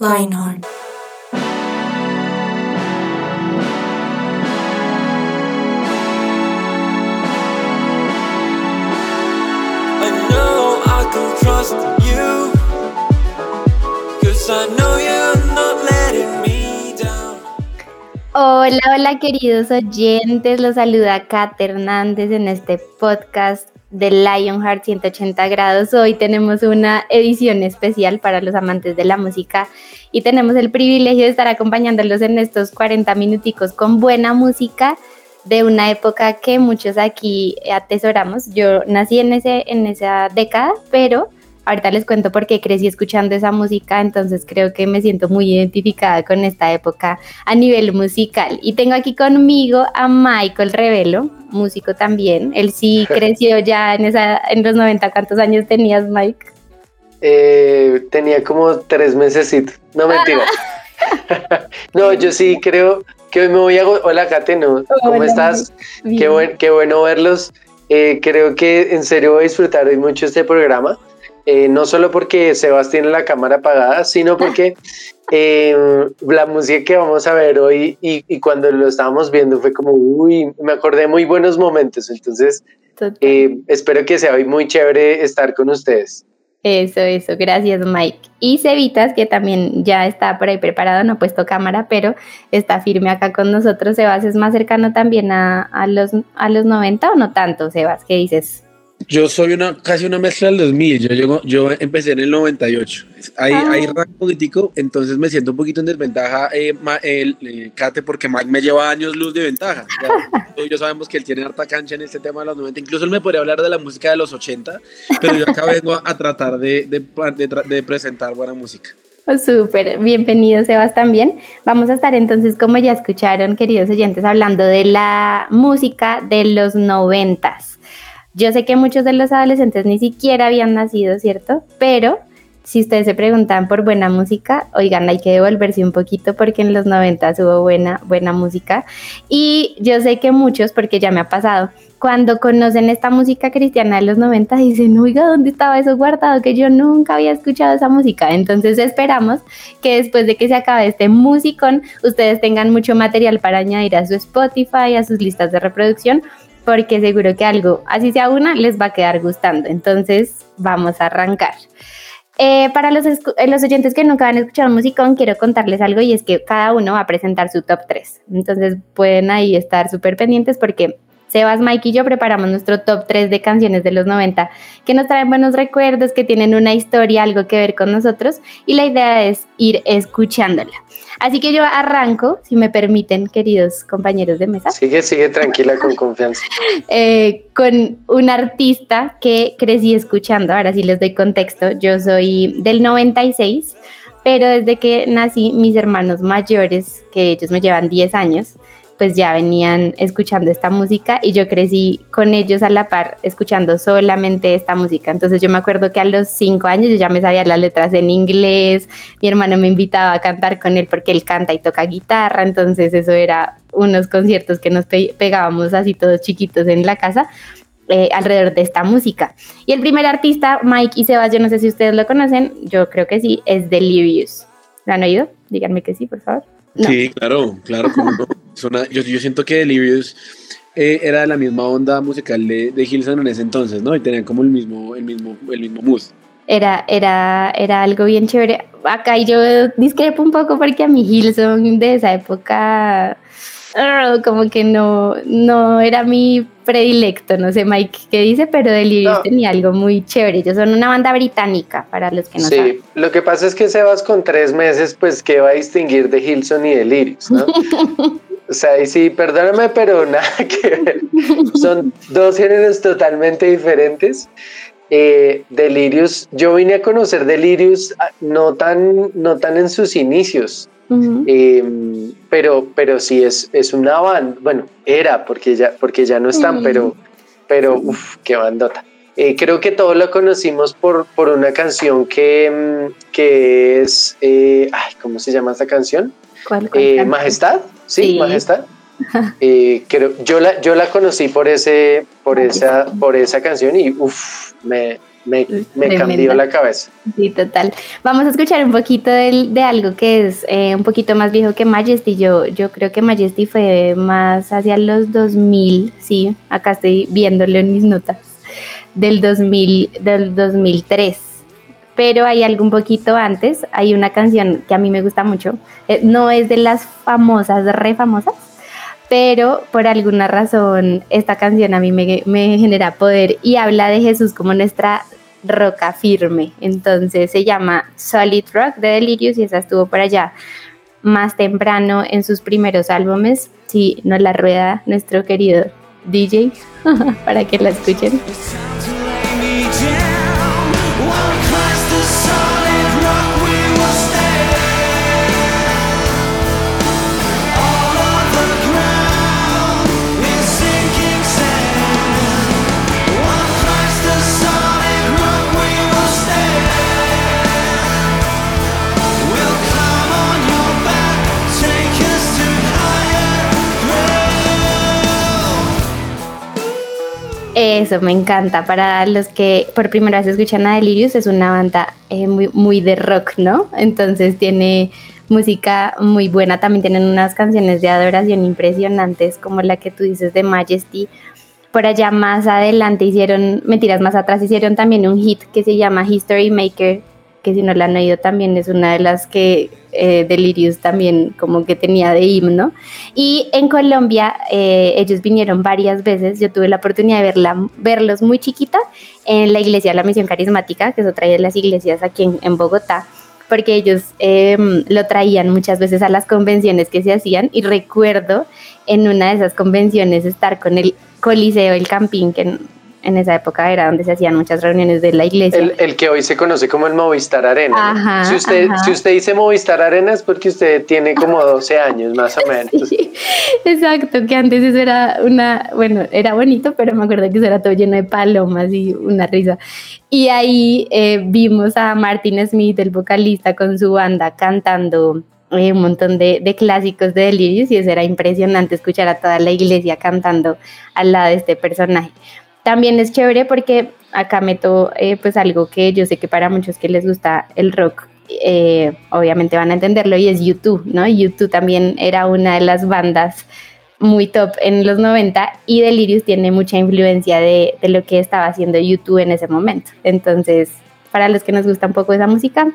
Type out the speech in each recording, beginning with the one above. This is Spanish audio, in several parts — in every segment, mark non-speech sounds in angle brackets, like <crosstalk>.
Lionheart. Hola, hola queridos oyentes, los saluda Kat Hernández en este podcast de Lionheart 180 grados. Hoy tenemos una edición especial para los amantes de la música y tenemos el privilegio de estar acompañándolos en estos 40 minuticos con buena música de una época que muchos aquí atesoramos. Yo nací en, ese, en esa década, pero ahorita les cuento por qué crecí escuchando esa música, entonces creo que me siento muy identificada con esta época a nivel musical. Y tengo aquí conmigo a Michael Revelo, músico también. Él sí <laughs> creció ya en, esa, en los 90. ¿Cuántos años tenías, Mike? Eh, tenía como tres meses. No, mentira. <laughs> no, yo sí creo que hoy me voy a... Hola, Kate, ¿no? ¿cómo Hola, estás? Bien. Qué, buen, qué bueno verlos. Eh, creo que en serio voy a disfrutar hoy mucho este programa. Eh, no solo porque Sebas tiene la cámara apagada, sino porque <laughs> eh, la música que vamos a ver hoy y, y cuando lo estábamos viendo fue como, uy, me acordé de muy buenos momentos. Entonces, eh, espero que sea hoy muy chévere estar con ustedes. Eso, eso, gracias Mike. Y Cevitas, que también ya está por ahí preparado, no ha puesto cámara, pero está firme acá con nosotros. Sebas es más cercano también a, a los, a los 90 o no tanto, Sebas, ¿qué dices? Yo soy una casi una mezcla del 2000. Yo, llego, yo empecé en el 98. Hay, Ah. hay rango político, entonces me siento un poquito en desventaja, eh, ma- el, eh, Kate, porque Mike me lleva años luz de ventaja. Ya, tú y yo sabemos que él tiene harta cancha en este tema de los 90. Incluso él me podría hablar de la música de los 80, pero yo acá vengo a, a tratar de, de, de presentar buena música. Oh, Súper, bienvenido Sebas también. Vamos a estar entonces, como ya escucharon, queridos oyentes, hablando de la música de los noventas. Yo sé que muchos de los adolescentes ni siquiera habían nacido, ¿cierto? Pero si ustedes se preguntan por buena música, oigan, hay que devolverse un poquito porque en los noventas hubo buena, buena música. Y yo sé que muchos, porque ya me ha pasado, cuando conocen esta música cristiana de los 90 dicen, oiga, ¿dónde estaba eso guardado? Que yo nunca había escuchado esa música. Entonces esperamos que después de que se acabe este musicón, ustedes tengan mucho material para añadir a su Spotify, a sus listas de reproducción, porque seguro que algo, así sea una, les va a quedar gustando. Entonces vamos a arrancar. Eh, para los, eh, los oyentes que nunca han escuchado musicón, quiero contarles algo y es que cada uno va a presentar su top 3. Entonces pueden ahí estar súper pendientes porque Sebas, Mike y yo preparamos nuestro top 3 de canciones de los 90 que nos traen buenos recuerdos, que tienen una historia, algo que ver con nosotros y la idea es ir escuchándola. Así que yo arranco, si me permiten, queridos compañeros de mesa Sigue, sigue tranquila con confianza. <laughs> eh, con un artista que crecí escuchando. Ahora sí les doy contexto. Yo soy del 96, pero desde que nací, mis hermanos mayores, que ellos me llevan 10 años, pues ya venían escuchando esta música y yo crecí con ellos a la par escuchando solamente esta música. Entonces yo me acuerdo que a los 5 años yo ya me sabía las letras en inglés, mi hermano me invitaba a cantar con él porque él canta y toca guitarra, entonces eso era unos conciertos que nos pe- pegábamos así todos chiquitos en la casa. eh, alrededor de esta música. Y el primer artista, Mike y Sebas, yo no sé si ustedes lo conocen, yo creo que sí, es Delirious. ¿Lo han oído? Díganme que sí, por favor. No. Sí, claro, claro. no. <laughs> Una- yo, yo siento que Delirious eh, era de la misma onda musical de, de Hilson en ese entonces, ¿no? Y tenían como el mismo, el mismo, el mismo mood. Era, era, era algo bien chévere. Acá yo discrepo un poco porque a mi Hilson de esa época como que no, no era mi predilecto, no sé Mike qué dice, pero Delirious No. tenía algo muy chévere. Ellos son una banda británica, para los que no sí, saben. lo que pasa es que Sebas con tres meses, pues, ¿qué va a distinguir de Hilson y de Lyrics, no? <laughs> o sea, y sí, perdóname, pero <laughs> nada que ver. Son dos géneros totalmente diferentes. Eh, Delirious, yo vine a conocer Delirious ah, no tan, no tan en sus inicios. Eh, pero, pero sí es, es una banda, bueno, era porque ya, porque ya no están, pero, pero uff, qué bandota. Eh, creo que todos lo conocimos por, por una canción que, mm, que es, eh, ay, ¿cómo se llama esta canción? ¿Cuál, cuál Eh, canta? Majestad, sí, Sí. Majestad. Creo, yo la, yo la conocí por ese, por esa, por esa canción y uff, me, me, cambió la cabeza. Sí, total. Vamos a escuchar un poquito del- de, algo que es eh, un poquito más viejo que Majesty. Yo, yo creo que Majesty fue más hacia los 2000, sí, acá estoy viéndolo en mis notas, del 2000, del 2003. Pero hay algo un poquito antes, hay una canción que a mí me gusta mucho, eh, no es de las famosas, re famosas, pero por alguna razón esta canción a mí me, genera poder y habla de Jesús como nuestra roca firme. Entonces se llama Solid Rock de Delirious y esa estuvo por allá más temprano en sus primeros álbumes. Si nos la rueda nuestro querido DJ <laughs> para que la escuchen. Eso me encanta. Para los que por primera vez escuchan a Delirious, es una banda eh, muy, muy de rock, ¿no? Entonces tiene música muy buena. También tienen unas canciones de adoración impresionantes, como la que tú dices de Majesty. Por allá más adelante hicieron, mentiras, más atrás hicieron también un hit que se llama History Maker, que si no la han oído también es una de las que eh, Delirious también como que tenía de himno. Y en Colombia eh, ellos vinieron varias veces, yo tuve la oportunidad de verla, verlos muy chiquita en la iglesia de la Misión Carismática, que es otra de las iglesias aquí en, en Bogotá, porque ellos eh, lo traían muchas veces a las convenciones que se hacían y recuerdo en una de esas convenciones estar con el Coliseo, el Campín, que en, esa época era donde se hacían muchas reuniones de la iglesia. El, el que hoy se conoce como el Movistar Arena. Ajá, si, usted, ajá. si usted dice Movistar Arena es porque usted tiene como 12 años más o <laughs> menos. Sí, exacto, que antes eso era una, bueno, era bonito, pero me acuerdo que eso era todo lleno de palomas y una risa. Y ahí eh, vimos a Martin Smith, el vocalista, con su banda cantando eh, un montón de, de clásicos de Delirious y eso era impresionante escuchar a toda la iglesia cantando al lado de este personaje. También es chévere porque acá meto eh, pues algo que yo sé que para muchos que les gusta el rock eh, obviamente van a entenderlo y es YouTube, ¿no? YouTube también era una de las bandas muy top en los 90 y Delirious tiene mucha influencia de, de lo que estaba haciendo YouTube en ese momento. Entonces, para los que nos gusta un poco esa música,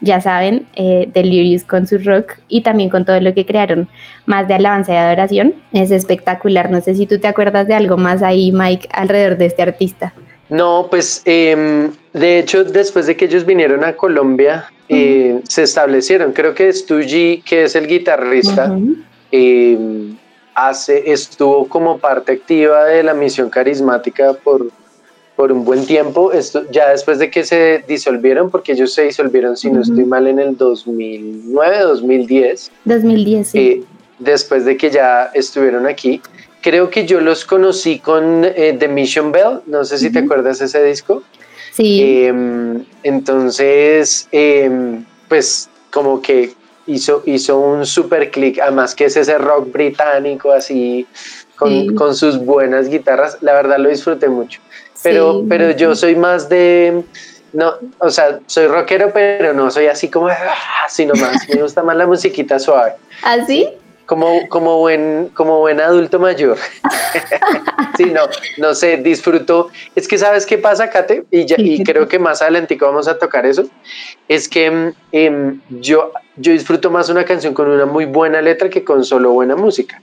ya saben, eh, Delirious con su rock y también con todo lo que crearon, más de alabanza y adoración, es espectacular. No sé si tú te acuerdas de algo más ahí, Mike, alrededor de este artista. No, pues em, de hecho después de que ellos vinieron a Colombia eh, se establecieron. Creo que Stu G, que es el guitarrista, em, hace, estuvo como parte activa de la misión carismática por, por un buen tiempo. Esto, ya después de que se disolvieron, porque ellos se disolvieron, si no Ujú. estoy mal, en el 2009, 2010. 2010, sí. eh, después de que ya estuvieron aquí. Creo que yo los conocí con eh, The Mission Bell, no sé si te Ujú. acuerdas de ese disco. sí. Em, entonces, em, pues como que hizo, hizo un super click, además que es ese rock británico así, con, Sí. con sus buenas guitarras, la verdad lo disfruté mucho. Pero, sí, pero yo soy más de, no, o sea, soy rockero, pero no soy así como, "Ah", sino más, me gusta más la musiquita suave ¿Ah, sí? como, como, buen, como buen adulto mayor. <laughs> sí, no, no sé, disfruto. Es que sabes qué pasa, Kate, y, ya, y ¿qué creo que más adelante vamos a tocar eso. Es que mm, em, yo, yo disfruto más una canción con una muy buena letra que con solo buena música.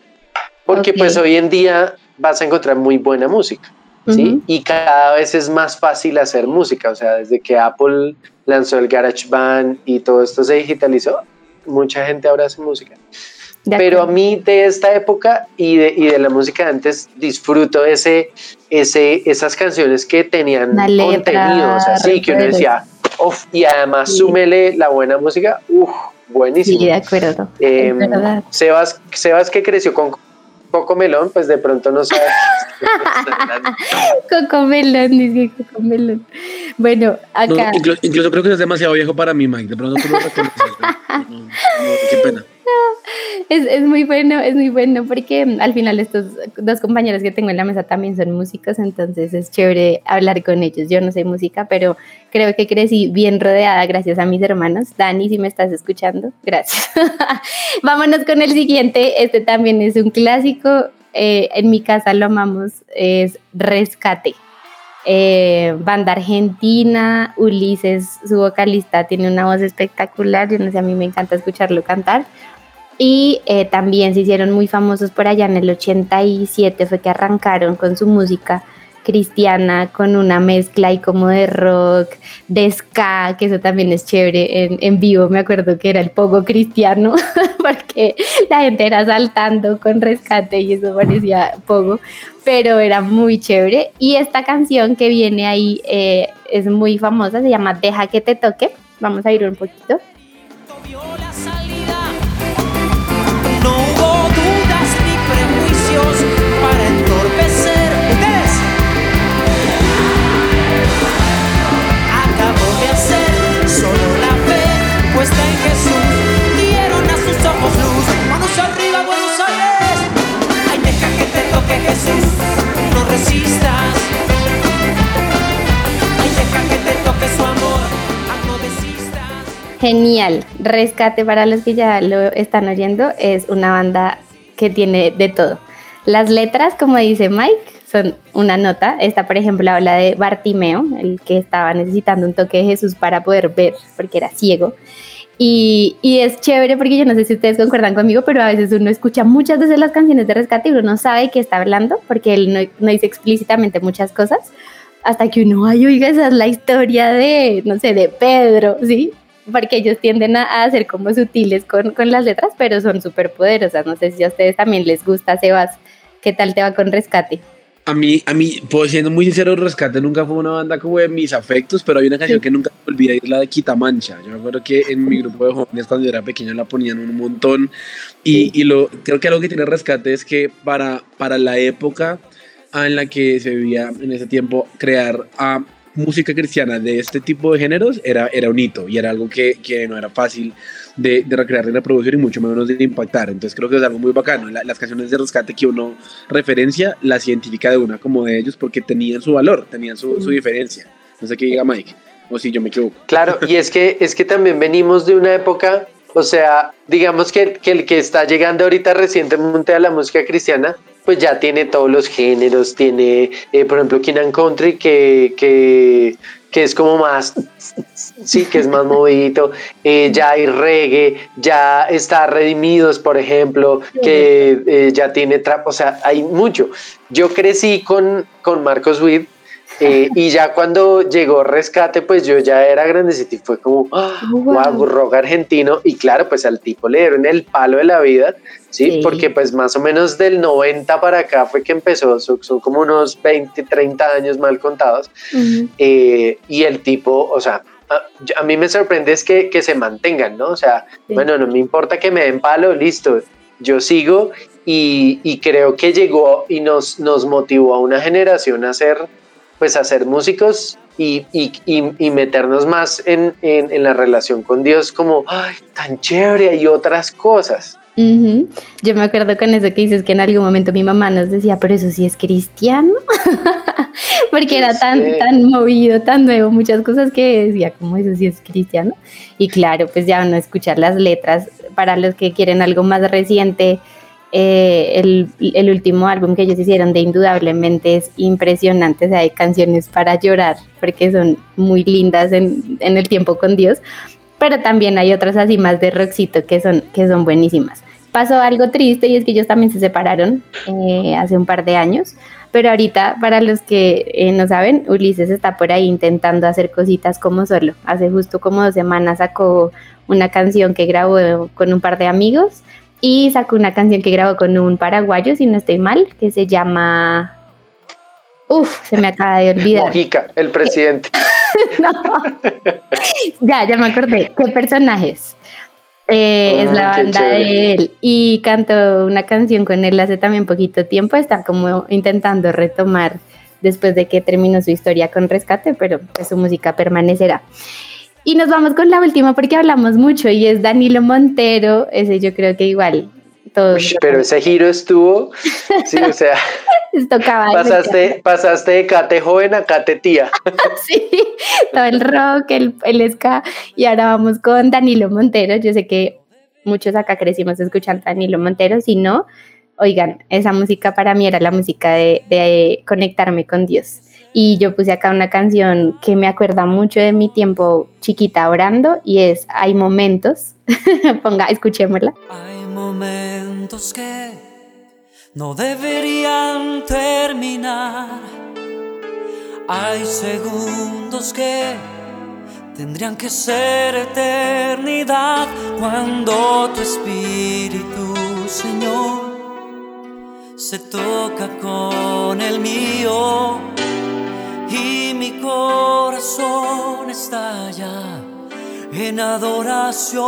Porque pues hoy en día vas a encontrar muy buena música. ¿Sí? Ujú. Y cada vez es más fácil hacer música, o sea, desde que Apple lanzó el GarageBand y todo esto se digitalizó, mucha gente ahora hace música. De Pero a acuerdo. mí de esta época y de, y de la música de antes disfruto ese, ese, esas canciones que tenían Una letra contenido, o sea, sí, que uno decía, "Uf", y además Sí. súmele la buena música, uff, buenísimo. Sí, de acuerdo. Eh. Sebas, Sebas que creció con Coco Melón, pues de pronto no sabe. Coco Melón, dice Coco Melón. Bueno, No, acá. inclu- incluso creo que es demasiado viejo para mí, Mike. De pronto tú lo reconoces. ¿no? No, no, qué pena. <laughs> Es, es muy bueno, es muy bueno porque al final estos dos compañeros que tengo en la mesa también son músicos, entonces es chévere hablar con ellos. Yo no sé música, pero creo que crecí bien rodeada gracias a mis hermanos. Dani, si me estás escuchando, gracias. <laughs> Vámonos con el siguiente. Este también es un clásico. eh, en mi casa lo amamos, es Rescate. Eh, banda argentina, Ulises, su vocalista, tiene una voz espectacular. Yo no sé, a mí me encanta escucharlo cantar. Y eh, también se hicieron muy famosos por allá en el 87, fue que arrancaron con su música cristiana, con una mezcla y como de rock, de ska, que eso también es chévere. En, vivo me acuerdo que era el poco cristiano, <laughs> porque la gente era saltando con rescate y eso parecía poco, pero era muy chévere. Y esta canción que viene ahí eh, es muy famosa, se llama Deja que te toque. Vamos a ir un poquito. Hubo dudas ni prejuicios para entorpecer. ¿Ustedes? Acabó de hacer solo la fe puesta en Jesús. Dieron a sus ojos luz. Manos arriba, Buenos Aires. Ay, deja que te toque Jesús. No resistas. Genial. Rescate para los que ya lo están oyendo es una banda que tiene de todo. Las letras, como dice Mike, son una nota. Esta, por ejemplo, habla de Bartimeo, el que estaba necesitando un toque de Jesús para poder ver, porque era ciego. Y, es chévere porque yo no sé si ustedes concuerdan conmigo, pero a veces uno escucha muchas veces las canciones de rescate y uno no sabe qué está hablando porque él no, no dice explícitamente muchas cosas hasta que uno, ay, oiga, esa es la historia de, no sé, de Pedro, ¿sí? Porque ellos tienden a, a ser como sutiles con, con las letras, pero son súper poderosas. No sé si a ustedes también les gusta, Sebas. ¿Qué tal te va con Rescate? A mí, a mí, pues siendo muy sincero, Rescate nunca fue una banda como de mis afectos, pero hay una canción Sí. que nunca olvidé, es la de Quitamancha. Yo me acuerdo que en mi grupo de jóvenes cuando yo era pequeño la ponían un montón y, y lo, creo que algo que tiene Rescate es que para, para la época en la que se vivía en ese tiempo, crear ah, música cristiana de este tipo de géneros era, era un hito y era algo que, que no era fácil de, de recrear y reproducir y mucho menos de impactar. Entonces creo que es algo muy bacano. La- las canciones de rescate que uno referencia las identifica de una como de ellos porque tenían su valor, tenían su, su diferencia. No sé qué diga Mike, o si yo me equivoco. Claro, y es que, es que también venimos de una época, o sea, digamos que, que el que está llegando ahorita recientemente a la música cristiana, pues ya tiene todos los géneros, tiene, eh, por ejemplo, King and Country, que, que, que es como más, sí, que es más movidito, eh, ya hay reggae, ya está Redimidos, por ejemplo, que eh, ya tiene trap, o sea, hay mucho. Yo crecí con, con Marcos Witt, eh, y ya cuando llegó Rescate, pues yo ya era grandecito y fue como, ah, Wow. wow, rock argentino. Y claro, pues al tipo le dieron el palo de la vida, ¿sí? Sí. Porque pues más o menos del 90 para acá fue que empezó, son, como unos 20, 30 años mal contados. Ujú. Eh, y el tipo, o sea, a, a mí me sorprende es que, que se mantengan, ¿no? O sea, Sí. bueno, no me importa que me den palo, listo, yo sigo y, y creo que llegó y nos, nos motivó a una generación a ser, pues a ser músicos y, y, y- y meternos más en, en, en la relación con Dios como, ay, tan chévere y otras cosas. Ujú. Yo me acuerdo con eso que dices que en algún momento mi mamá nos decía, pero eso sí es cristiano, <laughs> porque era tan, tan movido, tan nuevo, muchas cosas que decía, como eso sí es cristiano. Y claro, pues ya uno escuchar las letras, para los que quieren algo más reciente, eh, el, el último álbum que ellos hicieron de Indudablemente es impresionante, o sea, hay canciones para llorar, porque son muy lindas en, en el tiempo con Dios pero también hay otras así más de rockcito que son, que son buenísimas. Pasó algo triste y es que ellos también se separaron eh, hace un par de años, pero ahorita para los que eh, no saben, Ulises está por ahí intentando hacer cositas como solo. Hace justo como dos semanas sacó una canción que grabó con un par de amigos y sacó una canción que grabó con un paraguayo, si no estoy mal, que se llama... Uf, se me acaba de olvidar. Mojica, el presidente. <laughs> No. ya, ya me acordé. ¿Qué personajes? Eh, es la Ah, banda de él y cantó una canción con él hace también poquito tiempo. Está como intentando retomar después de que terminó su historia con Rescate, pero pues, su música permanecerá. Y nos vamos con la última porque hablamos mucho y es Danilo Montero. Ese yo creo que igual todos Ush, pero ese giro estuvo, sí, o sea, <laughs> tocaba. pasaste, pasaste de Kate joven a Kate tía. <laughs> Sí, todo el rock, el, el ska. Y ahora vamos con Danilo Montero. Yo sé que muchos acá crecimos escuchando a Danilo Montero. Si no, oigan, esa música para mí era la música de, de conectarme con Dios. Y yo puse acá una canción que me acuerda mucho de mi tiempo chiquita orando y es Hay momentos. <laughs> Ponga, escuchémosla. Hay momentos que no deberían terminar. Hay segundos que tendrían que ser eternidad cuando tu espíritu, Señor, se toca con el mío y mi corazón estalla en adoración.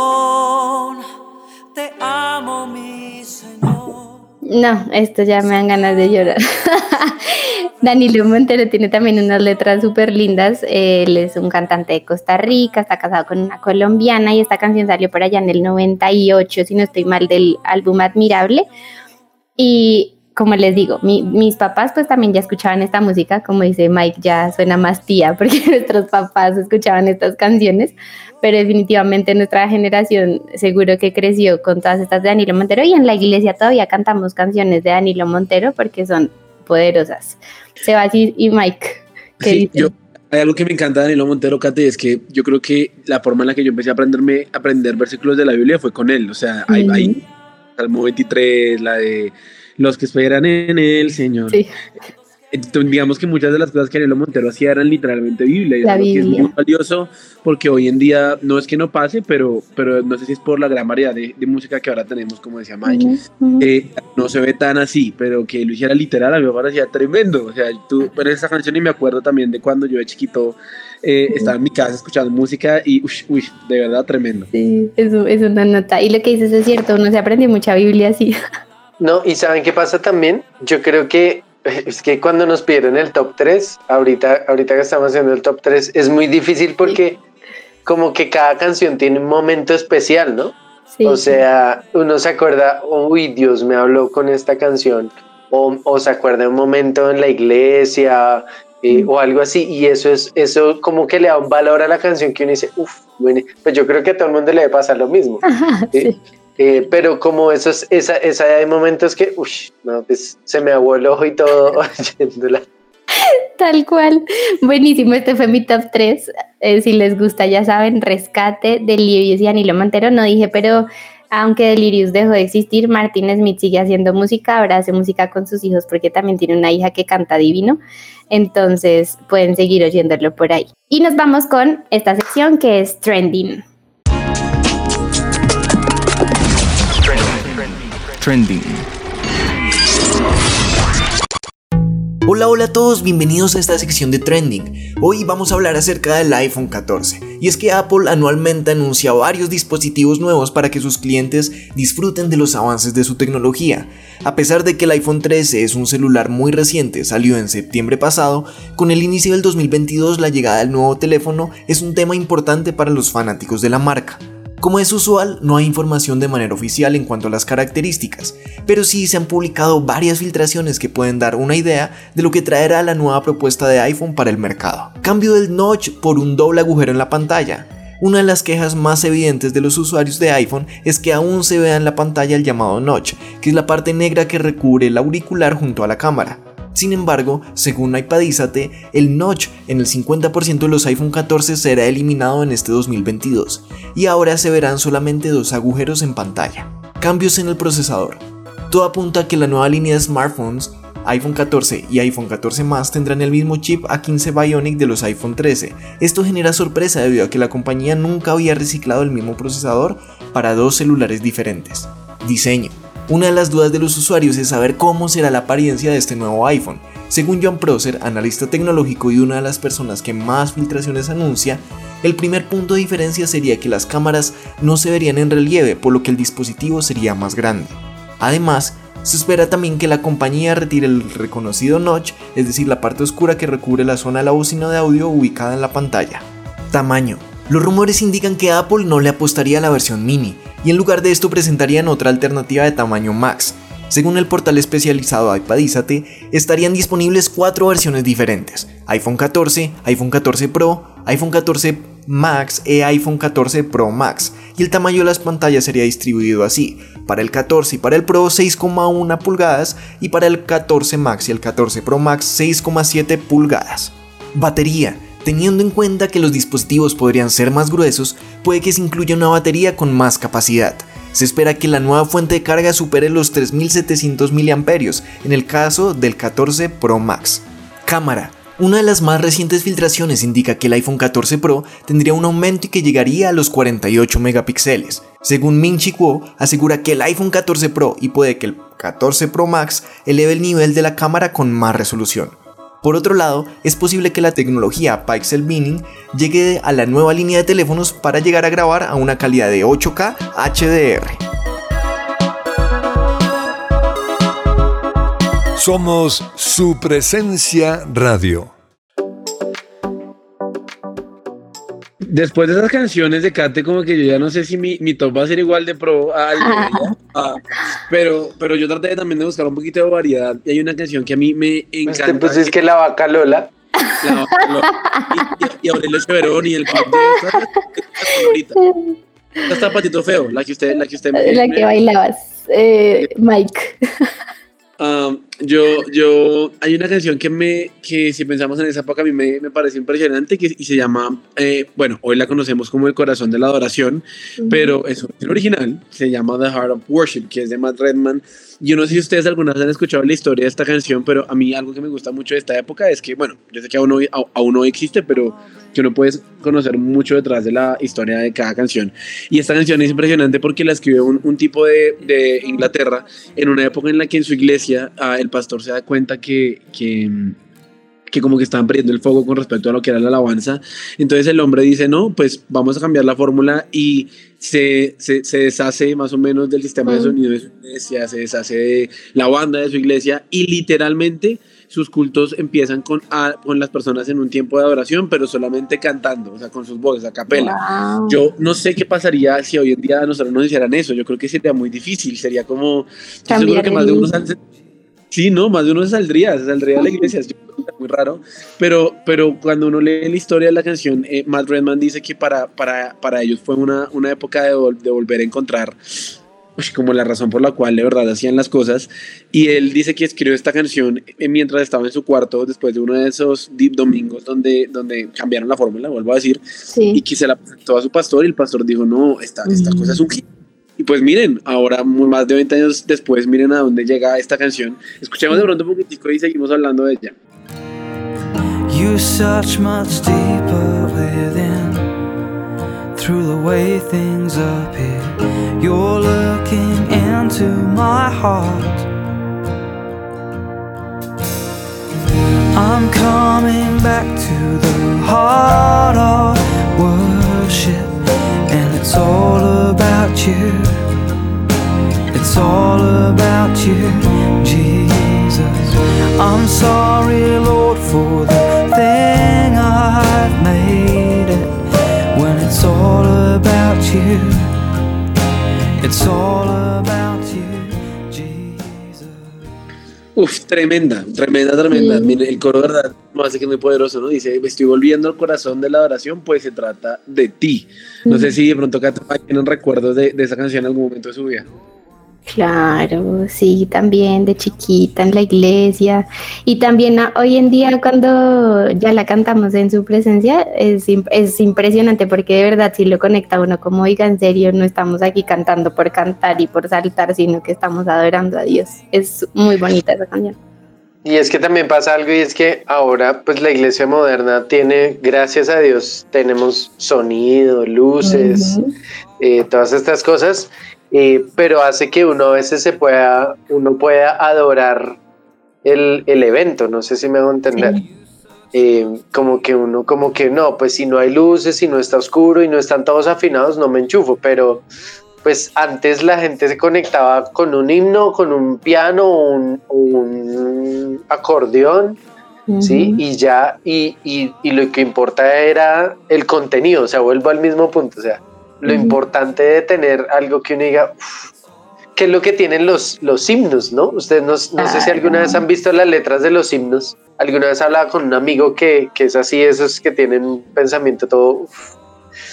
Te amo, mi Señor. No, esto ya me dan ganas de llorar. <laughs> Danilo Montero tiene también unas letras súper lindas. Él es un cantante de Costa Rica, está casado con una colombiana y esta canción salió por allá en el 98, si no estoy mal, del álbum Admirable. Y como les digo, mi- mis papás pues también ya escuchaban esta música, como dice Mike, ya suena más tía <laughs> porque nuestros papás escuchaban estas canciones, pero definitivamente nuestra generación seguro que creció con todas estas de Danilo Montero y en la iglesia todavía cantamos canciones de Danilo Montero porque son poderosas. Sebas y Mike, ¿qué Sí, dicen? yo, hay algo que me encanta de Danilo Montero, Kate, es que yo creo que la forma en la que yo empecé a aprenderme, aprender versículos de la Biblia fue con él. O sea, hay, Ujú. hay Salmo 23, la de los que esperan en el Señor. Sí. Entonces, digamos que muchas de las cosas que Danilo Montero hacía eran literalmente Biblia. Y La algo que es Biblia. muy valioso porque hoy en día no es que no pase, pero, pero no sé si es por la gran variedad de, de música que ahora tenemos, como decía Mike. Ujú, ujú. Eh, no se ve tan así, pero que lo hiciera literal a mí me parecía tremendo. O sea, tú pones esa canción y me acuerdo también de cuando yo de chiquito eh, estaba en mi casa escuchando música y, uy, uy, de verdad tremendo. Sí, eso es una nota. Y lo que dices es cierto, uno se aprendió mucha Biblia así. <laughs> No, y ¿saben qué pasa también? Yo creo que es que cuando nos pidieron el top 3, ahorita, ahorita que estamos haciendo el top 3, es muy difícil porque como que cada canción tiene un momento especial, ¿no? Sí. O sea, uno se acuerda, uy, Dios me habló con esta canción, o, o se acuerda de un momento en la iglesia, eh, o algo así, y eso es, eso como que le da un valor a la canción que uno dice, uff, bueno, pues yo creo que a todo el mundo le debe pasar lo mismo. <laughs> Sí. Eh, eh, pero como esos, esa, esa hay momentos que, uy, no, pues se me aguó el ojo y todo <laughs> oyéndola. Tal cual. Buenísimo, este fue mi top 3. si les gusta, ya saben, Rescate, Delirious y Anilo Montero. No dije, pero aunque Delirious dejó de existir, Martin Smith sigue haciendo música, ahora hace música con sus hijos porque también tiene una hija que canta divino. Entonces pueden seguir oyéndolo por ahí. Y nos vamos con esta sección que es Trending. Hola, hola a todos, bienvenidos a esta sección de Trending. Hoy vamos a hablar acerca del iPhone 14. Y es que Apple anualmente anuncia varios dispositivos nuevos para que sus clientes disfruten de los avances de su tecnología. A pesar de que el iPhone 13 es un celular muy reciente, salió en septiembre pasado, con el inicio del 2022 la llegada del nuevo teléfono es un tema importante para los fanáticos de la marca. Como es usual, no hay información de manera oficial en cuanto a las características, pero sí se han publicado varias filtraciones que pueden dar una idea de lo que traerá la nueva propuesta de iPhone para el mercado. Cambio del notch por un doble agujero en la pantalla. Una de las quejas más evidentes de los usuarios de iPhone es que aún se vea en la pantalla el llamado notch, que es la parte negra que recubre el auricular junto a la cámara. Sin embargo, según iPadízate, el notch en el 50% de los iPhone 14 será eliminado en este 2022 y ahora se verán solamente dos agujeros en pantalla. Cambios en el procesador. Todo apunta a que la nueva línea de smartphones iPhone 14 y iPhone 14 más tendrán el mismo chip A15 Bionic de los iPhone 13. Esto genera sorpresa debido a que la compañía nunca había reciclado el mismo procesador para dos celulares diferentes. Diseño. Una de las dudas de los usuarios es saber cómo será la apariencia de este nuevo iPhone. Según John Prosser, analista tecnológico y una de las personas que más filtraciones anuncia, El primer punto de diferencia sería que las cámaras no se verían en relieve, por lo que el dispositivo sería más grande. Además, se espera también que la compañía retire el reconocido notch, es decir, la parte oscura que recubre la zona de la bocina de audio ubicada en la pantalla. Tamaño. Los rumores indican que Apple no le apostaría a la versión mini, y en lugar de esto presentarían otra alternativa de tamaño max. Según el portal especializado iPadizate, estarían disponibles cuatro versiones diferentes: iPhone 14, iPhone 14 Pro, iPhone 14 Max e iPhone 14 Pro Max, y el tamaño de las pantallas sería distribuido así: para el 14 y para el Pro 6,1 pulgadas y para el 14 Max y el 14 Pro Max 6,7 pulgadas. Batería. Teniendo en cuenta que los dispositivos podrían ser más gruesos, puede que se incluya una batería con más capacidad. Se espera que la nueva fuente de carga supere los 3700 mAh en el caso del 14 Pro Max. Cámara. Una de las más recientes filtraciones indica que el iPhone 14 Pro tendría un aumento y que llegaría a los 48 megapíxeles. Según Ming Chi Kuo, asegura que el iPhone 14 Pro y puede que el 14 Pro Max eleve el nivel de la cámara con más resolución. Por otro lado, es posible que la tecnología Pixel Binning llegue a la nueva línea de teléfonos para llegar a grabar a una calidad de 8K HDR. Somos su presencia radio. Después de esas canciones de Kate, como que yo ya no sé si mi, mi top va a ser igual de pro a al de ella. Ah, pero, pero yo traté también de buscar un poquito de variedad. Y hay una canción que a mí me Este, encanta. pues es que la vaca Lola. La- la- y, y Aurelio Cheverón y el club de está Patito Feo, la que usted, la que usted me- La que bailabas, eh, Mike. Ah, yo, yo, hay una canción que me, que si pensamos en esa época a mí me, me parece impresionante que, y se llama, eh, bueno, hoy la conocemos como El Corazón de la Adoración, pero es original, se llama The Heart of Worship, que es de Matt Redman. Yo no sé si ustedes alguna vez han escuchado la historia de esta canción, pero a mí algo que me gusta mucho de esta época es que, bueno, yo sé que aún hoy, aún hoy existe, pero que uno puede conocer mucho detrás de la historia de cada canción. Y esta canción es impresionante porque la escribió un, un tipo de, de Inglaterra en una época en la que en su iglesia ah, el pastor se da cuenta que, que, que como que estaban perdiendo el foco con respecto a lo que era la alabanza. Entonces el hombre dice, no, pues vamos a cambiar la fórmula y se, se, se deshace más o menos del sistema de sonido de su iglesia, se deshace de la banda de su iglesia y literalmente sus cultos empiezan con, a- con las personas en un tiempo de adoración, pero solamente cantando, o sea, con sus voces a capela. Wow. Yo no sé qué pasaría si hoy en día nosotros nos hicieran eso. Yo creo que sería muy difícil. Sería como. Yo seguro que más de el- uno sal- Sí, no, más de uno se saldría, se saldría de la iglesia. Sería muy raro. Pero, pero cuando uno lee la historia de la canción, eh, Matt Redman dice que para, para, para ellos fue una, una época de, vol- de volver a encontrar uy, como la razón por la cual de verdad hacían las cosas. Y él dice que escribió esta canción eh, mientras estaba en su cuarto, después de uno de esos deep domingos donde, donde cambiaron la fórmula, vuelvo a decir y Sí. que se la presentó a su pastor y el pastor dijo, no, esta, esta Mm. cosa es un hit. Y pues miren, ahora más de 20 años después, miren a dónde llega esta canción. Escuchemos de pronto un poquitico y seguimos hablando de ella. You search much deeper within through the way things appear. You're looking into my heart. I'm coming back to the heart of worship, it's all about you. It's all about you, Jesus. I'm sorry, Lord, for the thing I've made it. When it's all about you, it's all Uf, tremenda, tremenda, tremenda. Sí. El coro, ¿verdad? Me hace que es muy poderoso, ¿no? Dice, estoy volviendo al corazón de la adoración, pues se trata de ti. No sé si de pronto Cata tienen recuerdos de, de esa canción en algún momento de su vida. Claro, sí, también de chiquita en la iglesia y también a- hoy en día cuando ya la cantamos en su presencia es, es impresionante porque de verdad sí lo conecta uno como, oiga, en serio, no estamos aquí cantando por cantar y por saltar, sino que estamos adorando a Dios. Es muy bonita esa canción. Y es que también pasa algo y es que ahora pues la iglesia moderna tiene, gracias a Dios, tenemos sonido, luces, eh, todas estas cosas, eh, pero hace que uno a veces se pueda, uno pueda adorar el, el evento, no sé si me hago entender. Sí. eh, como que uno, como que no, pues si no hay luces, si no está oscuro y no están todos afinados, no me enchufo, pero pues antes la gente se conectaba con un himno, con un piano, un, un acordeón, ¿sí? Y ya, y, y, y, lo que importa era el contenido, o sea, vuelvo al mismo punto, o sea, lo importante de tener algo que uno diga, "Uf, ¿qué es lo que tienen los, los himnos, no? Ustedes no, no sé si alguna vez han visto las letras de los himnos, alguna vez hablaba con un amigo que, que es así, esos que tienen un pensamiento todo... uf,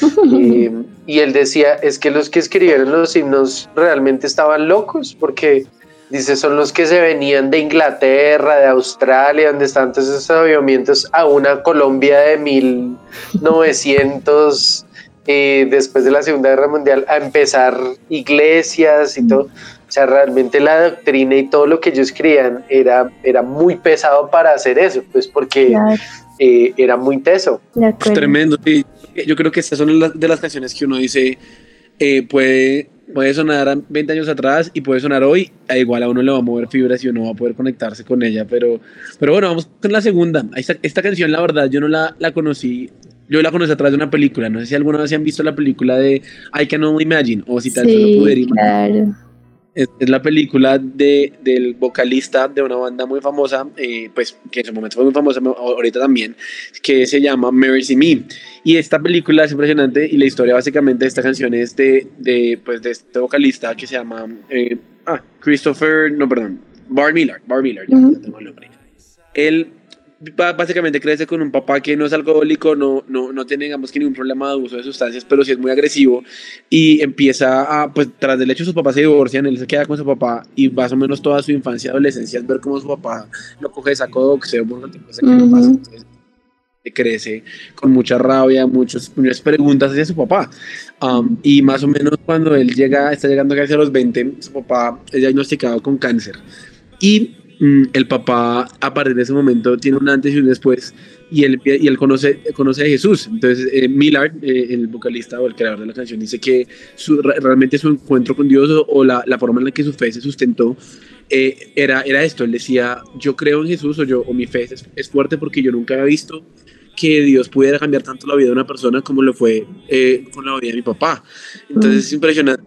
<laughs> y, y él decía, es que los que escribieron los himnos realmente estaban locos, porque dice, son los que se venían de Inglaterra, de Australia, donde están todos esos avivamientos, a una Colombia de 1900, eh, después de la Segunda Guerra Mundial, a empezar iglesias y todo. O sea, realmente la doctrina y todo lo que ellos creían era, era muy pesado para hacer eso, pues porque Claro. eh, era muy teso. Pues tremendo. sí. Yo creo que estas son las- de las canciones que uno dice, eh, puede, puede sonar a 20 años atrás y puede sonar hoy, e igual a uno le va a mover fibras y uno va a poder conectarse con ella. Pero, pero bueno, vamos con la segunda. Esta, esta canción, la verdad, yo no la, la conocí. Yo la conocí a través de una película. No sé si alguna vez han visto la película de I Can Only Imagine o si tal solo Sí, pudiera imaginar. claro. Es, es la película de, del vocalista de una banda muy famosa, eh, pues que en su momento fue muy famosa, mo- ahorita también, que se llama Mercy Me. Y esta película es impresionante y la historia básicamente de esta canción es de, de, pues, de este vocalista que se llama eh, ah, Christopher, no, perdón, Bar Millard, Bar Millard, ya, Ujú. ya tengo el nombre. Él básicamente crece con un papá que no es alcohólico, no, no, no tiene, digamos, que ningún problema de uso de sustancias, pero sí es muy agresivo y empieza a, pues tras del hecho sus papás se divorcian, él se queda con su papá y más o menos toda su infancia y adolescencia es ver cómo su papá lo coge de saco de boxeo por cosa que le pasa. Entonces, crece con mucha rabia, muchos, muchas preguntas hacia su papá. Um, y más o menos cuando él llega, está llegando casi a los 20, su papá es diagnosticado con cáncer. Y el papá a partir de ese momento tiene un antes y un después y él, y él conoce, conoce a Jesús. Entonces eh, Millard, eh, el vocalista o el creador de la canción, dice que su- re- realmente su encuentro con Dios o, o la, la forma en la que su fe se sustentó eh, era, era esto. Él decía, yo creo en Jesús o, yo, o mi fe es, es fuerte porque yo nunca había visto que Dios pudiera cambiar tanto la vida de una persona como lo fue eh, con la vida de mi papá. Entonces es impresionante.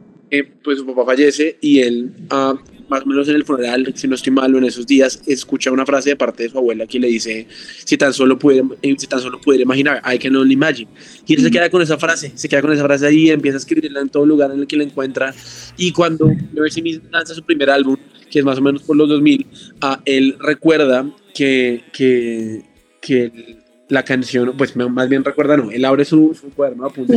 pues su papá fallece y él, ah, más o menos en el funeral, si no estoy mal, o en esos días, escucha una frase de parte de su abuela que le dice, si tan solo pudiera, eh, si tan solo pudiera imaginar, I can only imagine. Y él se queda con esa frase, se queda con esa frase ahí, empieza a escribirla en todo lugar en el que la encuentra. Y cuando Mercy Me lanza su primer álbum, que es más o menos por los 2000, ah, él recuerda que, que, que la canción, pues más bien recuerda, no, él abre su, su cuaderno de apuntes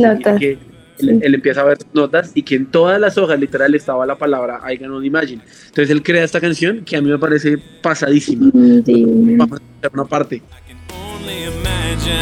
que él, él empieza a ver notas y que en todas las hojas literal estaba la palabra I can only imagine. Entonces él crea esta canción que a mí me parece pasadísima. Mm, sí. Vamos a escuchar una parte. only imagine.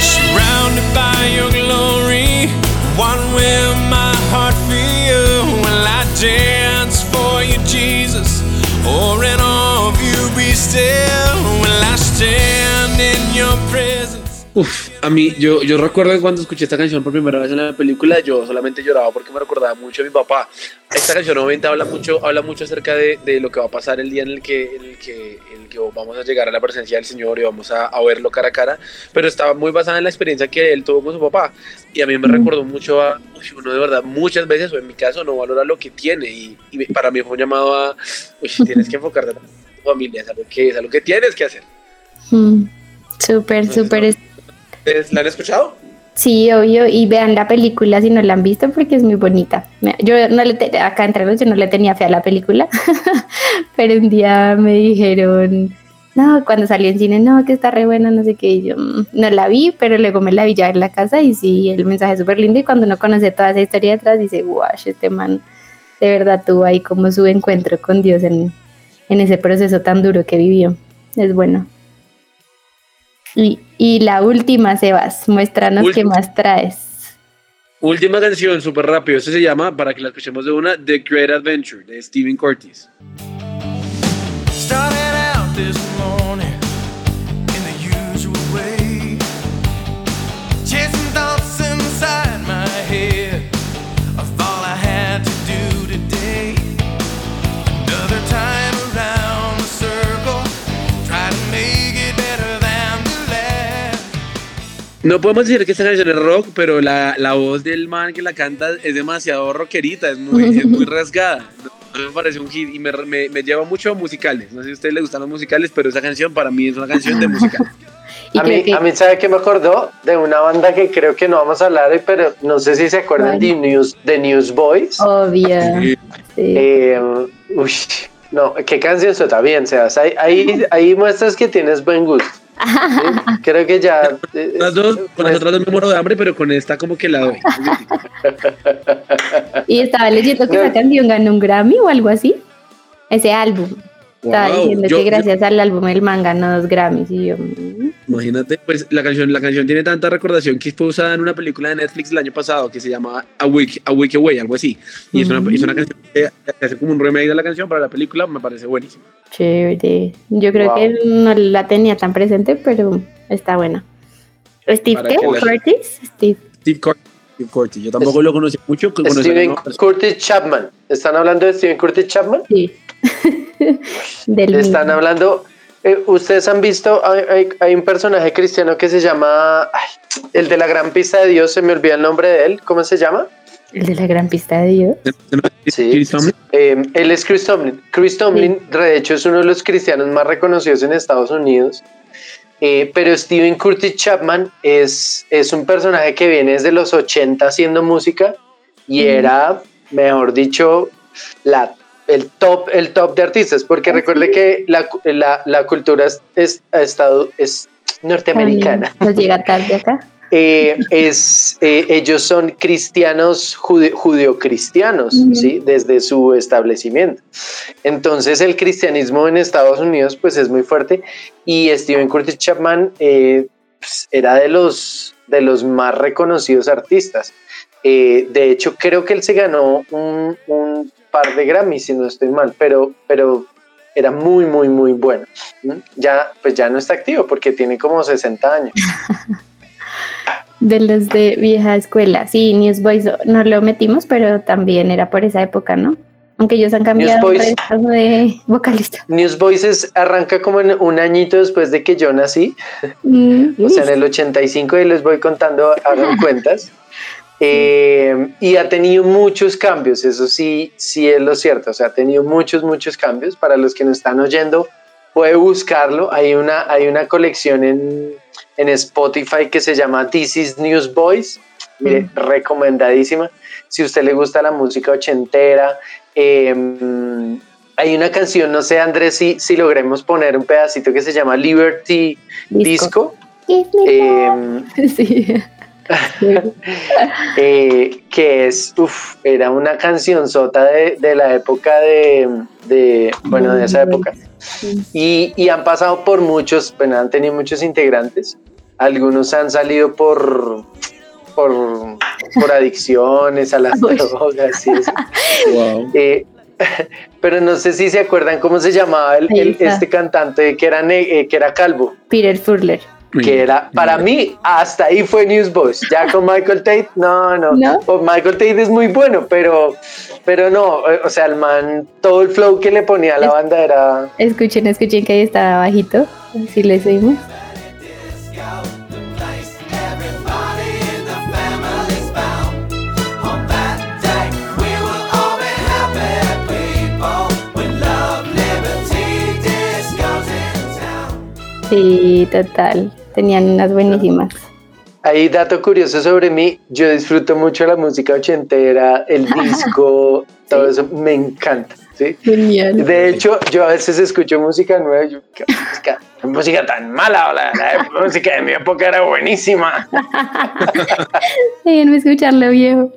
Surrounded by your glory, what will my heart feel? Will I dance for you, Jesus? Or in awe of you be still? Will I stand in your presence? Uf, a mí, yo, yo recuerdo que cuando escuché esta canción por primera vez en la película, yo solamente lloraba porque me recordaba mucho a mi papá. Esta canción obviamente habla mucho, habla mucho acerca de, de lo que va a pasar el día en el, que, en, el que, en el que vamos a llegar a la presencia del Señor y vamos a, a verlo cara a cara, pero estaba muy basada en la experiencia que él tuvo con su papá. Y a mí me recordó mucho a, uy, uno de verdad, muchas veces, o en mi caso, no valora lo que tiene. Y, y para mí fue un llamado a, uy, tienes que enfocarte familia, es algo que, es algo que tienes que hacer. Mm, Súper, súper. ¿Ustedes ¿La han escuchado? Sí, obvio, y vean la película si no la han visto porque es muy bonita. Yo no le te- acá entre nos yo no le tenía fe a la película, <laughs> pero un día me dijeron, no, cuando salió en cine, no, que está re buena, no sé qué, y yo "Mm, no la vi, pero luego me la vi ya en la casa y sí, el mensaje es súper lindo y cuando uno conoce toda esa historia detrás dice, guau, este man de verdad tuvo ahí como su encuentro con Dios en, en ese proceso tan duro que vivió. Es bueno. Y, y la última, Sebas, muéstranos qué Última. más traes. Última canción, súper rápido. Esto se llama, para que la escuchemos de una, The Great Adventure, de Steven Curtis. Started out this morning No podemos decir que esta canción es rock, pero la, la voz del man que la canta es demasiado rockerita, es muy, es muy <laughs> rasgada. Me parece un hit y me, me, me lleva mucho a musicales. No sé si a ustedes les gustan los musicales, pero esa canción para mí es una canción de musicales. <laughs> Y A mí, que- a mí, ¿sabe qué me acordó? De una banda que creo que no vamos a hablar hoy, pero no sé si se acuerdan de, News, de Newsboys. Obvio. Sí. sí. Eh, uy, no, qué canción está bien, Sebas. Ahí, ahí, ahí muestras que tienes buen gusto. ¿Sí? <laughs> Creo que ya. eh, Las dos, con las otras dos me muero de hambre, pero con esta como que la doy. Y estaba leyendo que No. esa canción ganó un Grammy o algo así. Ese álbum. Estaba Wow, diciendo yo- que gracias al álbum el man ganó dos Grammys. Y yo, mm, Imagínate, pues la canción, la canción tiene tanta recordación que fue usada en una película de Netflix el año pasado que se llama A Week, A Week Away, algo así. Y es, una, es una canción que hace como un remake de la canción para la película, me parece buenísimo. chévere. Yo creo Wow. que no la tenía tan presente, pero está buena. ¿Steve ¿Curtis? Steve. Steve Curtis. Steve Curtis. Yo tampoco lo conocí mucho. que Steven Curtis Chapman. ¿Están hablando de Steven Curtis Chapman? Sí. <laughs> Del Están mismo. hablando. eh, Ustedes han visto, hay, hay- hay un personaje cristiano que se llama. ay, el de la gran pista de Dios, se me olvida el nombre de él. ¿Cómo se llama? El de la gran pista de Dios. Sí. Chris Tomlin. Eh, él es Chris Tomlin. Chris Tomlin, de hecho, es uno de los cristianos más reconocidos en Estados Unidos. Eh, pero Steven Curtis Chapman es, es un personaje que viene desde los 80 haciendo música y era, mejor dicho, la, el, top, el top de artistas. Porque Ah, recuerde que la, la- la cultura es, es, ha estado- es norteamericana. Nos llega tarde acá. Eh, es, eh, ellos son cristianos jude- judeocristianos, Ujú. ¿sí? Desde su establecimiento. Entonces el cristianismo en Estados Unidos pues es muy fuerte y Steven Curtis Chapman eh, pues, era de los, de los más reconocidos artistas. Eh, de hecho creo que él se ganó un, un par de Grammys si no estoy mal, pero, pero era muy, muy, muy bueno. ¿m? Ya, pues ya no está activo porque tiene como 60 años. <laughs> De los de vieja escuela. Sí, Newsboys no lo metimos, pero también era por esa época, ¿no? Aunque ellos han cambiado Newsboys. de <laughs> vocalista. News Voices arranca como en un añito después de que yo nací, Mm, o sea, en el 85 y les voy contando, hagan <laughs> cuentas. Eh, y ha tenido muchos cambios, eso sí, sí es lo cierto, o sea, ha tenido muchos, muchos cambios. Para los que nos están oyendo, puede buscarlo. Hay una, hay una colección en, en Spotify que se llama This is News Boys, mire, recomendadísima. Si a usted le gusta la música ochentera, eh, hay una canción, no sé, Andrés, si, si logremos poner un pedacito que se llama Liberty Disco. Eh, love. <laughs> Sí. <laughs> eh, que es, uff, era una canción sota de, de la época de, de, bueno, de esa época. Y, y han pasado por muchos, bueno, han tenido muchos integrantes. Algunos han salido por, por, por adicciones a las <laughs> drogas y eso. <laughs> Wow. Eh, pero no sé si se acuerdan cómo se llamaba el, este cantante que era, eh, que era calvo. Peter Furler. Que era, para mí, hasta ahí fue Newsboys. Ya con Michael Tate, no, no. ¿No? O Michael Tate es muy bueno, pero, pero no, o sea, el man, todo el flow que le ponía a la Es- banda era. Escuchen, escuchen que ahí está bajito. Si le seguimos. Sí, total. Tenían unas buenísimas. Ahí, dato curioso sobre mí, yo disfruto mucho la música ochentera, el <laughs> disco, todo eso, me encanta. ¿sí? Genial. De hecho, yo a veces escucho música nueva y yo, ¿qué música, qué música tan mala, la, la música de mi época era buenísima. <laughs> Déjenme escucharlo viejo.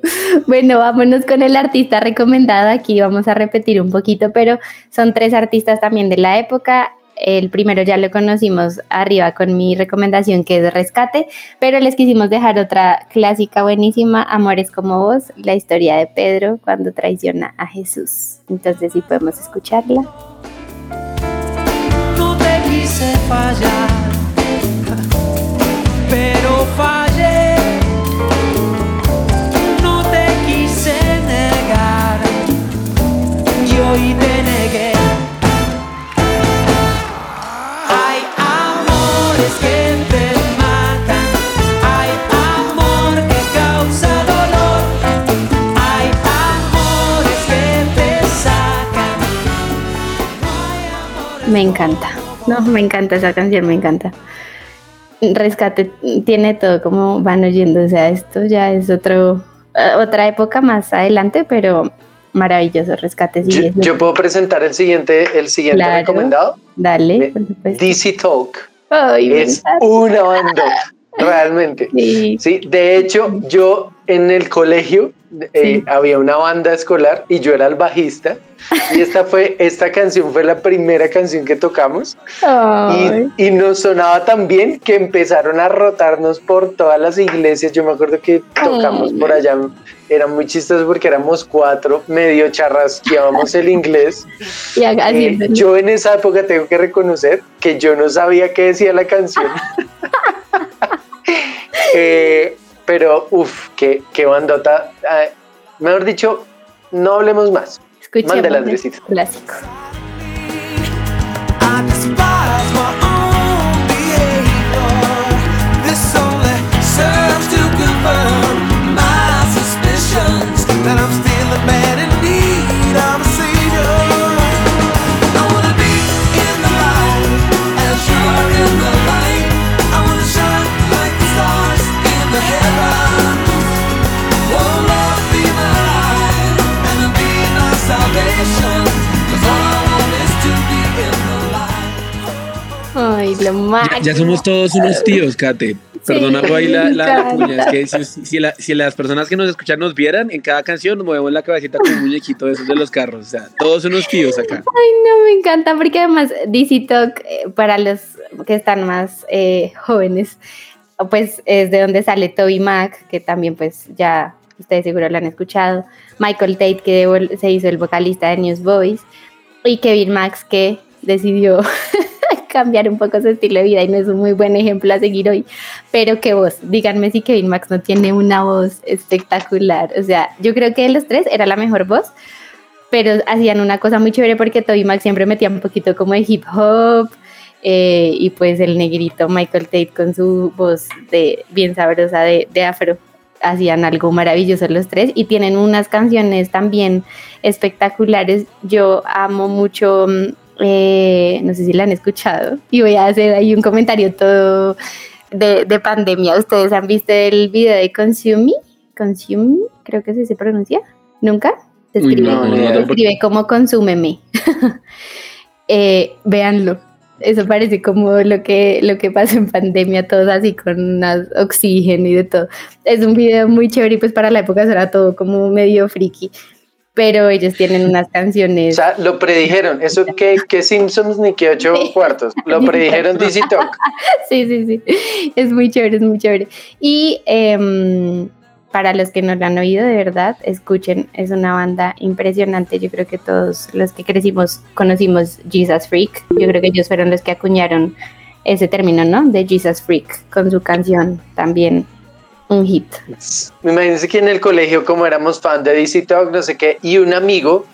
Bueno, vámonos con el artista recomendado. Aquí vamos a repetir un poquito, pero son tres artistas también de la época. El primero ya lo conocimos arriba con mi recomendación que es Rescate, pero les quisimos dejar otra clásica buenísima, Amores como vos, la historia de Pedro cuando traiciona a Jesús. Entonces sí podemos escucharla. No te quise fallar, pero fallé. No te quise negar y hoy te negué. Me encanta, no, me encanta esa canción, me encanta. Rescate tiene todo como van oyendo, o sea, esto ya es otro, eh, otra época más adelante, pero maravilloso rescate. Sigue yo, puedo presentar el siguiente, el siguiente recomendado. Dale. DC Talk. Ay, Es una banda, realmente. Sí. Sí, de hecho, yo en el colegio eh, Sí. había una banda escolar y yo era el bajista. Y esta fue, esta canción fue la primera canción que tocamos. Y, y nos sonaba tan bien que empezaron a rotarnos por todas las iglesias. Yo me acuerdo que tocamos Ay. por allá. Era muy chistoso porque éramos cuatro, medio charrasqueábamos el inglés. Y Eh, yo en esa época tengo que reconocer que yo no sabía qué decía la canción. <laughs> Eh, pero, uff, qué, qué bandota. Ah, mejor dicho, no hablemos más. Escuchemos Mándela, el Andresito. clásico. Máximo. ya somos todos unos tíos, Kate. Perdona por ahí la, la, cuña. Es que si, si la- si las personas que nos escuchan nos vieran, en cada canción nos movemos la cabecita con un muñequito de esos de los carros. O sea, todos unos tíos acá. Ay, no, me encanta porque además DC Talk, eh, para los que están más eh, jóvenes, pues es de donde sale Toby Mac, que también pues ya ustedes seguro lo han escuchado, Michael Tate, que se hizo el vocalista de Newsboys, y Kevin Max, que decidió <laughs> cambiar un poco su estilo de vida y no es un muy buen ejemplo a seguir hoy. Pero qué voz, díganme si Kevin Max no tiene una voz espectacular. O sea, yo creo que de los tres era la mejor voz, pero hacían una cosa muy chévere porque Toby Mac siempre metía un poquito como de hip hop. eh, y pues el negrito Michael Tate con su voz de bien sabrosa de, de afro hacían algo maravilloso los tres y tienen unas canciones también espectaculares. Yo amo mucho, mm, eh, no sé si la han escuchado, y voy a hacer ahí un comentario todo de, de pandemia. ¿Ustedes han visto el video de Consume Me? Consume Me, creo que así se pronuncia. ¿Nunca? Se escribe, no, no, se no, escribe como consúmeme. <laughs> eh, véanlo. Eso parece como lo que, lo que pasa en pandemia, todos así con oxígeno y de todo. Es un video muy chévere y pues para la época era todo como medio friki. Pero ellos tienen unas O canciones. sea, lo predijeron. Eso que, que Simpsons ni que ocho Sí. cuartos. Lo <laughs> predijeron DC Talk. <laughs> Sí, sí, sí. Es muy chévere, es muy chévere. Y em, para los que no lo han oído, de verdad, escuchen, es una banda impresionante. Yo creo que todos los que crecimos conocimos Jesus Freak. Yo creo que ellos fueron los que acuñaron ese término, ¿no? De Jesus Freak con su canción también un hit. Imagínense que en el colegio, como éramos fan de DC Talk, no sé qué, y un amigo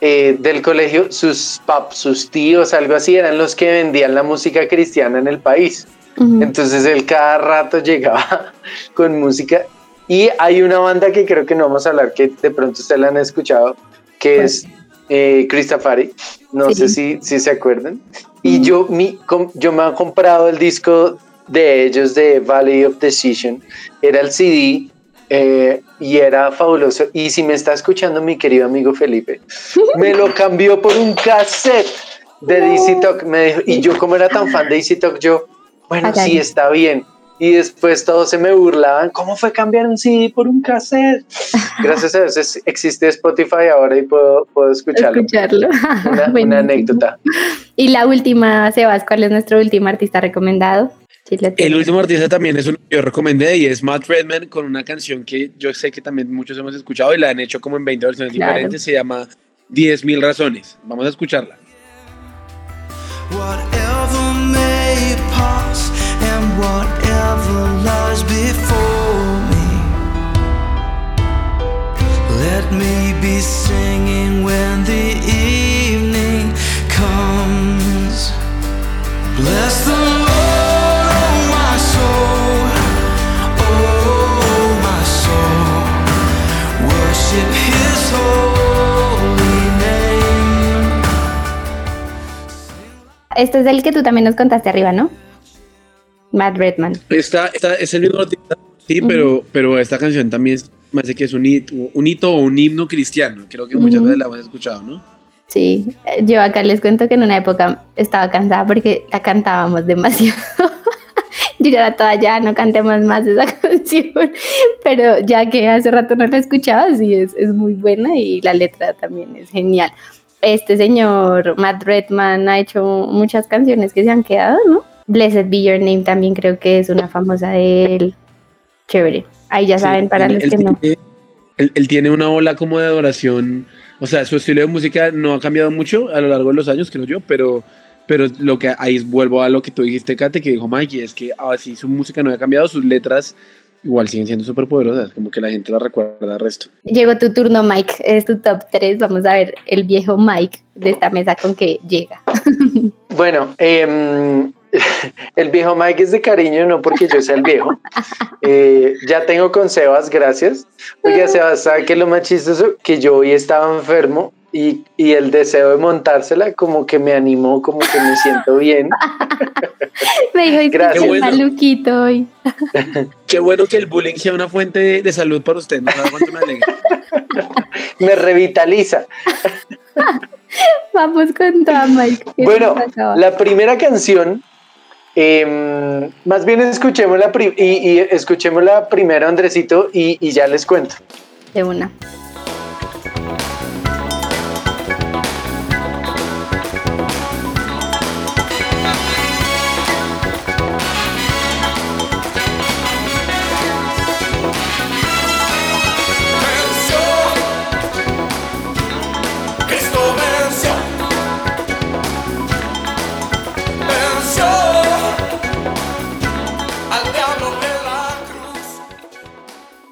eh, del colegio, sus pap, sus tíos, algo así, eran los que vendían la música cristiana en el país. Ujú. Entonces él cada rato <laughs> llegaba con música. Y hay una banda que creo que no vamos a hablar, que de pronto ustedes la han escuchado, que es eh, Christafari. No Sí. sé si, si se acuerdan. Y yo, mi, com- yo me he comprado el disco de ellos de Valley of Decision. Era el CD eh, y era fabuloso. Y si me está escuchando mi querido amigo Felipe, <laughs> me lo cambió por un cassette de DC Talk. Me dijo, y yo como era tan fan de DC Talk, yo, bueno, sí, está bien. Y después todos se me burlaban, ¿cómo fue cambiar un CD por un cassette? <laughs> Gracias a Dios existe Spotify ahora y puedo, puedo escucharlo. Escucharlo. Una, <laughs> una anécdota. Y la última, Sebas, ¿cuál es nuestro último artista recomendado? Sí, El último artista también es uno que yo recomendé y es Matt Redman con una canción que yo sé que también muchos hemos escuchado y la han hecho como en 20 versiones Claro. diferentes. Se llama 10.000 razones. Vamos a escucharla. Whatever may pass and whatever lies before me. Let me be singing when the Este es el que tú también nos contaste arriba, ¿no? Matt Redman. Esta, esta es el mismo sí, pero, pero esta canción también es- me hace que es un hito, un hito o un himno cristiano. Creo que muchas Ujú. veces la hemos escuchado, ¿no? Sí, eh, yo acá les cuento que en una época estaba cansada porque la cantábamos demasiado. <laughs> yo ya era toda ya, no cantemos más esa <laughs> canción, pero ya que hace rato no la escuchaba, sí, es, es muy buena y la letra también es genial. Este señor Matt Redman ha hecho muchas canciones que se han quedado, ¿no? Blessed Be Your Name también creo que es una famosa de él. Chévere. Ahí ya Sí, saben, para él- los él que no. tiene- él, él tiene una ola como de adoración, o sea, su estilo de música no ha cambiado mucho a lo largo de los años, creo yo, pero, pero lo que ahí vuelvo a lo que tú dijiste, Kate, que dijo Mikey, es que así su música no ha cambiado, sus letras igual siguen siendo súper poderosas, como que la gente la recuerda al resto. Llegó tu turno, Mike. Es tu top 3. Vamos a ver el viejo Mike de esta mesa con que llega. <laughs> Bueno, em, <laughs> el viejo Mike es de cariño, no porque yo sea el viejo. Eh, ya tengo con Sebas, gracias. Oiga, Sebas, ¿sabe qué es lo más chistoso? Que yo hoy estaba enfermo y, y el deseo de montársela como que me animó, como que me siento bien. <laughs> Me dijo, "Es que Gracias. bueno. maluquito hoy. <laughs> Qué bueno que el bullying sea una fuente de, de salud para usted, no me. <laughs> Me revitaliza. Vamos con toda, Mike. Bueno, la primera canción, em, más bien escuchemos la, pri- y, y escuchemos la primera, Andresito, y, y ya les cuento. De una.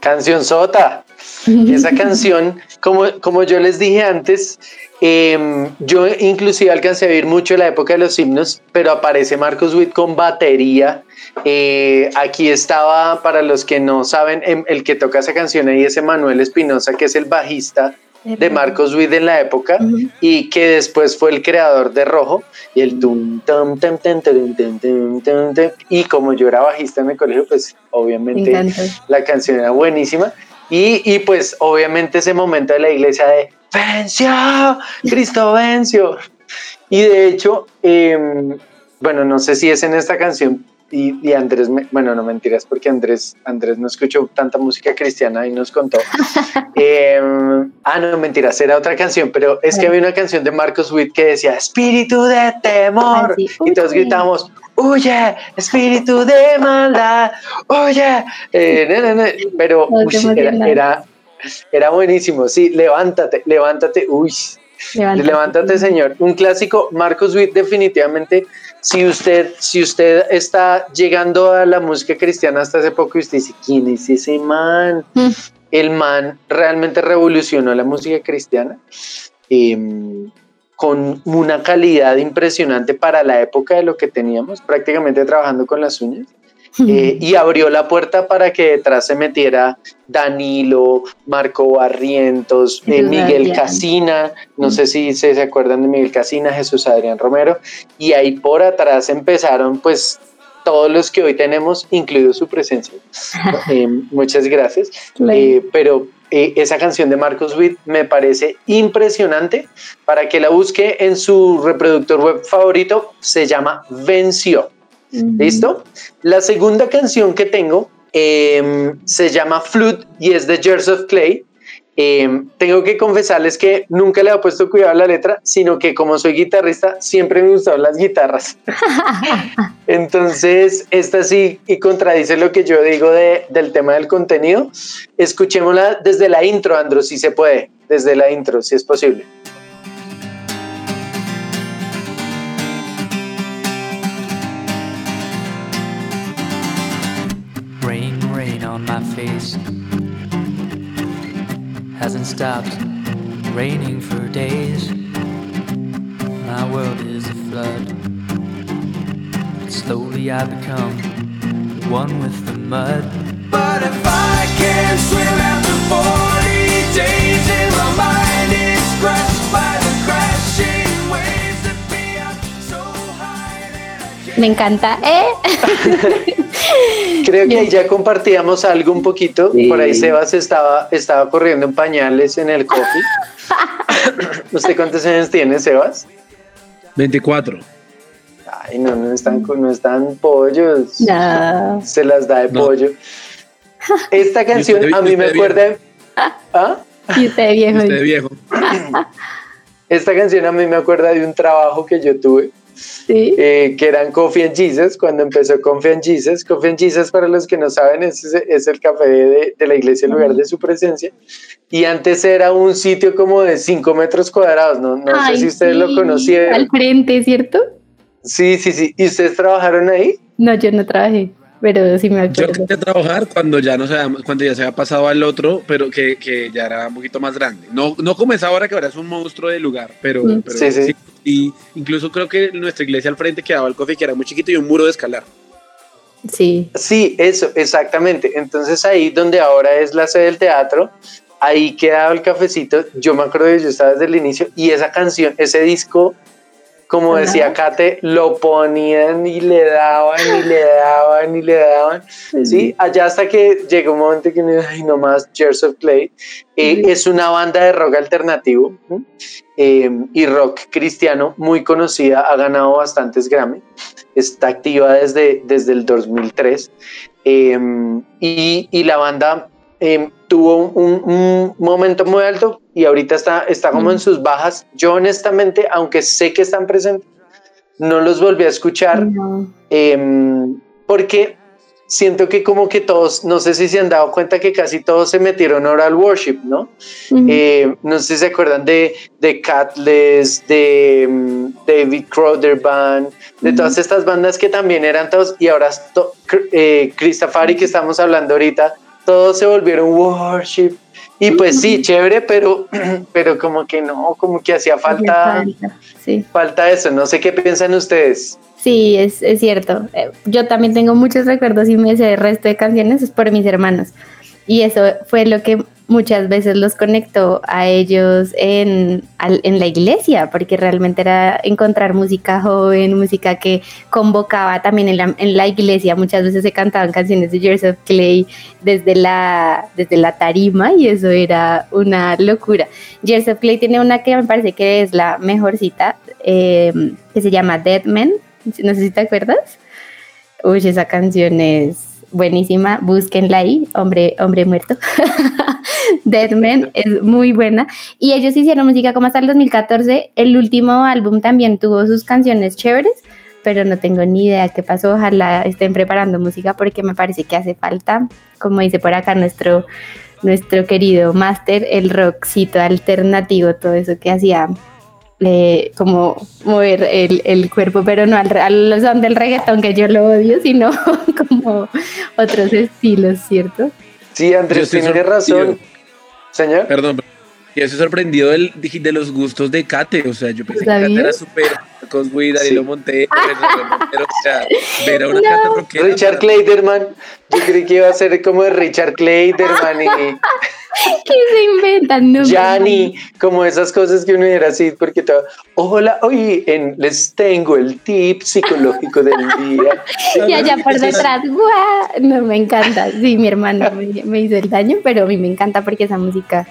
Canción Sota. Esa <laughs> canción, como, como yo les dije antes, em, yo inclusive alcancé a vivir mucho la época de los himnos, pero aparece Marcos Witt con batería. Eh, aquí estaba, para los que no saben, em, el que toca esa canción ahí es Emanuel Espinosa, que es el bajista de Marcos Witt en la época y que después fue el creador de Rojo y el tum tam tam tam y como yo era bajista en el colegio pues obviamente la canción era buenísima. Y, y, pues obviamente ese momento de la iglesia de venció Cristo venció y de hecho em, bueno no sé si es en esta canción y, y Andrés, me- bueno, no mentiras, porque Andrés, Andrés no escuchó tanta música cristiana y nos contó. <laughs> Em, ah, no, mentiras, era otra canción, pero es que había una canción de Marcos Witt que decía Espíritu de temor. Sí. Y todos gritamos, huye, espíritu de maldad, huye. Eh, no, no, no, Pero uy, era, era, era buenísimo. Sí, levántate, levántate. Uy, Levántate. Levántate, señor. Un clásico, Marcos Witt, definitivamente. Si usted, si usted está llegando a la música cristiana hasta hace poco y usted dice, ¿quién es ese man? Mm. El man realmente revolucionó la música cristiana em, con una calidad impresionante para la época de lo que teníamos, prácticamente trabajando con las uñas. Eh, <laughs> y abrió la puerta para que detrás se metiera Danilo, Marco Barrientos, eh, Miguel. Casina, no sé si se, se acuerdan de Miguel Casina, Jesús Adrián Romero, y ahí por atrás empezaron pues todos los que hoy tenemos, incluido su presencia. <laughs> Eh, muchas gracias. Eh, pero eh, esa canción de Marcos Witt me parece impresionante para que la busque en su reproductor web favorito, se llama Venció. ¿Listo? La segunda canción que tengo em, se llama Flute y es de Jars of Clay. Em, tengo que confesarles que nunca le he puesto cuidado a la letra, sino que como soy guitarrista, siempre me gustaron las guitarras. <laughs> Entonces, esta sí y contradice lo que yo digo de- del tema del contenido. Escuchémosla desde la intro, Andro, si se puede, desde la intro, si es posible. On my face. Hasn't stopped raining for days. My world is a flood. Slowly I become one with the mud. But if I can't swim after 40 days and my mind is crushed by the crashing waves that be up so high. Me encanta. ¿eh? <laughs> Creo que ahí ya compartíamos algo un poquito. Por ahí Sebas estaba, estaba corriendo en pañales en el coffee. <laughs> ¿Usted cuántos años tiene, Sebas? 24. Ay, no, no están, no están pollos. No. Se las da de No. pollo. Esta canción usted- a mí me usted acuerda. ¿Ah? Y usted viejo. Usted es viejo. Esta canción a mí me acuerda de un trabajo que yo tuve, Sí. eh, que eran Coffee and Jesus, cuando empezó Coffee and Jesus. Coffee and Jesus, para los que no saben, es, es el café de, de la iglesia en lugar de su presencia. Y antes era un sitio como de 5 metros cuadrados, no, no Ay, sé si ustedes lo conocieron. Al frente, ¿cierto? Sí, sí, sí. ¿Y ustedes trabajaron ahí? No, yo no trabajé, pero sí me Yo acuerdo. empecé a trabajar cuando ya no se había- cuando ya se había pasado al otro, pero que, que ya era un poquito más grande. No, no como es ahora que ahora es un monstruo de lugar, pero, Mm. pero Sí, sí. Y incluso creo que nuestra iglesia al frente quedaba el coffee que era muy chiquito y un muro de escalar. Sí. Sí, eso, exactamente. Entonces ahí donde ahora es la sede del teatro, ahí quedaba el cafecito. Yo me acuerdo de yo estaba desde el inicio y esa canción, ese disco, como decía Kate, lo ponían y le daban y le daban y le daban. Sí, allá hasta que llegó un momento que ay, no más, Tears of Clay. Eh. Es una banda de rock alternativo ¿m? eh, y rock cristiano muy conocida, ha ganado bastantes Grammy, está activa desde, desde el 2003 eh, y, y la banda eh, tuvo un, un momento muy alto y ahorita está, está como en Mm. sus bajas. Yo honestamente, aunque sé que están presentes, no los volví a escuchar No. em, porque siento que como que todos, no sé si se han dado cuenta que casi todos se metieron ahora al worship, ¿no? Eh, no sé si se acuerdan de, de Catless, de mm, David Crowder Band, de todas estas bandas que también eran todos, y ahora to- eh, Christafari que estamos hablando ahorita, todos se volvieron worship. Y pues sí, chévere, pero, <clears throat> pero como que no, como que hacía falta, Sí. falta eso. No sé qué piensan ustedes. Sí, es, es cierto. Eh, Yo también tengo muchos recuerdos y me sé el resto de canciones es por mis hermanos. Y eso fue lo que muchas veces los conectó a ellos en, en la iglesia, porque realmente era encontrar música joven, música que convocaba también en la, en la iglesia. Muchas veces se cantaban canciones de Joseph Clay desde la, desde la tarima y eso era una locura. Joseph Clay tiene una que me parece que es la mejor cita, eh, que se llama Dead Men. No sé si te acuerdas. Uy, esa canción es buenísima. Búsquenla ahí, hombre, hombre muerto. <laughs> Dead Men es muy buena. Y ellos hicieron música como hasta el 2014. El último álbum también tuvo sus canciones chéveres, pero no tengo ni idea qué pasó. Ojalá estén preparando música porque me parece que hace falta, como dice por acá nuestro, nuestro querido máster, el rockcito alternativo, todo eso que hacía eh, como mover el, el cuerpo, pero no al, re- al son del reggaetón, que yo lo odio, sino <laughs> como otros estilos, ¿cierto? Sí, Andrés, tiene razón. Señor. Perdón, yo estoy sorprendido del, de los gustos de Kate. O sea, yo pensé que Kate era súper Cosway, Danilo Sí. Montero, Montero, o sea, ver a una Kate rockera. Richard Clayderman. Yo creí que iba a ser como de Richard Clayderman y <laughs> ¿Qué se inventan? No, Yanni, como esas cosas que uno era así, porque todo, hola, hoy en, les tengo el tip psicológico del día. <laughs> Y allá por detrás, ¡guau! No, me encanta. Sí, mi hermano me, me hizo el daño, pero a mí me encanta porque esa música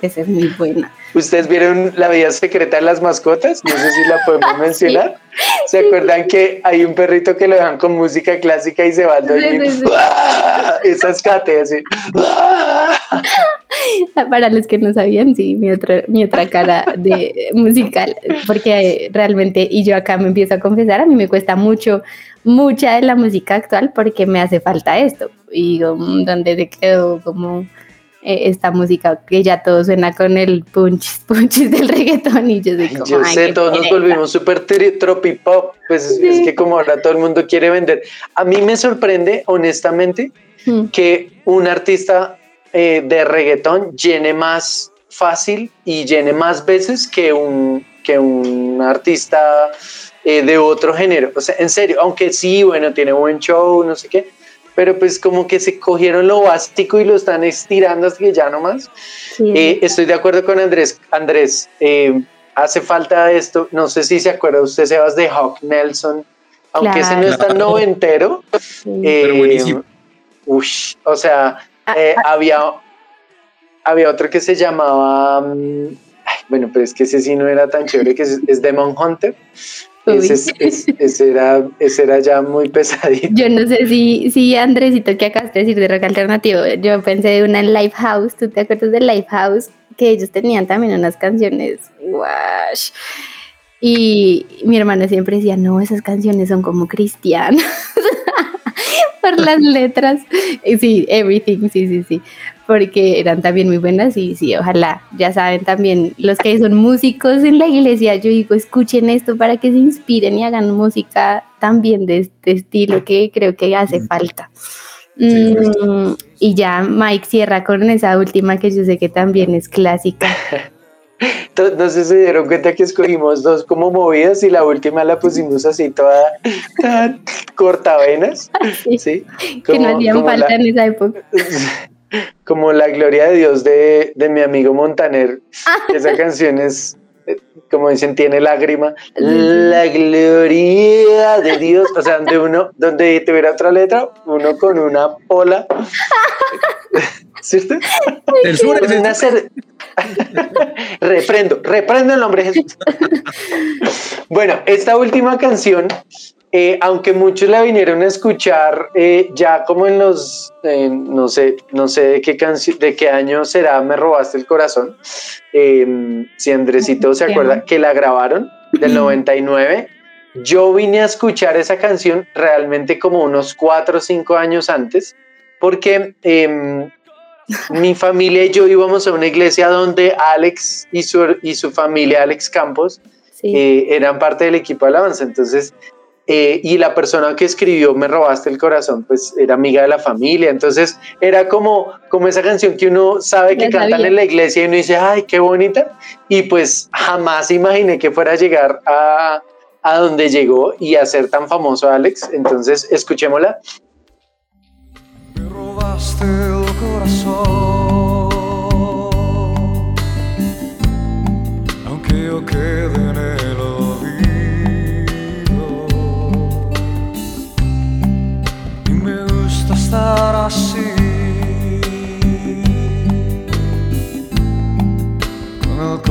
esa es muy buena. ¿Ustedes vieron la vida secreta de las mascotas? No sé si la podemos <laughs> mencionar. ¿Se acuerdan que hay un perrito que lo dejan con música clásica y se va al dormir? sí. Esa es Kate, así. Para los que no sabían, sí, mi otra, mi otra cara de musical, porque realmente, y yo acá me empiezo a confesar, a mí me cuesta mucho, mucha de la música actual porque me hace falta esto. Y digo, mm, ¿dónde se quedó como eh, esta música que ya todo suena con el punch, <laughs> punch del reggaetón? Y yo soy como, Yo "Ay, sé, todos nos pereza". volvimos súper tropipop, pues es que como ahora todo el mundo quiere vender. A mí me sorprende, honestamente, Mm, que un artista eh, de reggaetón llene más fácil y llene más veces que un, que un artista eh, de otro género. O sea, en serio, aunque sí, bueno, tiene buen show, no sé qué, pero pues como que se cogieron lo básico y lo están estirando hasta que ya no más. sí, Eh, estoy de acuerdo con Andrés. Andrés, eh, hace falta esto. No sé si se acuerda usted, Sebas, de Hawk Nelson, aunque ese no Claro. es tan noventero. eh, Pero buenísimo. ush, o sea, Ah, eh, había, había otro que se llamaba. ay, bueno, pero es que ese sí no era tan chévere, que es, es Demon Hunter. Ese, es- es- ese era, ese era ya muy pesadito. Yo no sé si, si Andresito que acabaste de decir de rock alternativo, yo pensé de una en Lifehouse, ¿tú te acuerdas de Lifehouse? Que ellos tenían también unas canciones, wash. Y mi hermano siempre decía, no, esas canciones son como cristianas. <laughs> Por las letras. Sí, everything, sí, sí, sí. Porque eran también muy buenas y sí, ojalá, ya saben también, los que son músicos en la iglesia, yo digo, escuchen esto para que se inspiren y hagan música también de este estilo que creo que hace falta. Mm, y ya Mike cierra con esa última que yo sé que también es clásica. <laughs> No sé si se dieron cuenta que escogimos dos como movidas y la última la pusimos así toda, cortavenas. <laughs> Sí, ¿sí? que no hacían falta la- en esa época. <laughs> como la gloria de Dios de, de mi amigo Montaner. <laughs> Esa canción es, eh, como dicen, tiene lágrima. La gloria de Dios. O sea, donde uno, donde tuviera otra letra, uno con una pola. <laughs> ¿Cierto? Sur es Una cer- reprendo, reprendo el nombre de Jesús. <laughs> bueno, esta última canción, eh, aunque muchos la vinieron a escuchar eh, ya como en los, eh, no sé, no sé de qué canción, de qué año será, me robaste el corazón. Eh, si Andresito se acuerda que la grabaron del <clears throat> 99. Yo vine a escuchar esa canción realmente como unos cuatro o cinco años antes, porque em, <laughs> mi familia y yo íbamos a una iglesia donde Alex y su, y su familia, Alex Campos, Sí. eh, eran parte del equipo de alabanza. Entonces, eh, y la persona que escribió Me robaste el corazón, pues era amiga de la familia. Entonces, era como, como esa canción que uno sabe que cantan sabía. en la iglesia y uno dice, ay, qué bonita. Y pues jamás imaginé que fuera a llegar a, a donde llegó y a ser tan famoso Alex. Entonces, escuchémosla. Me robaste el corazón, aunque yo quede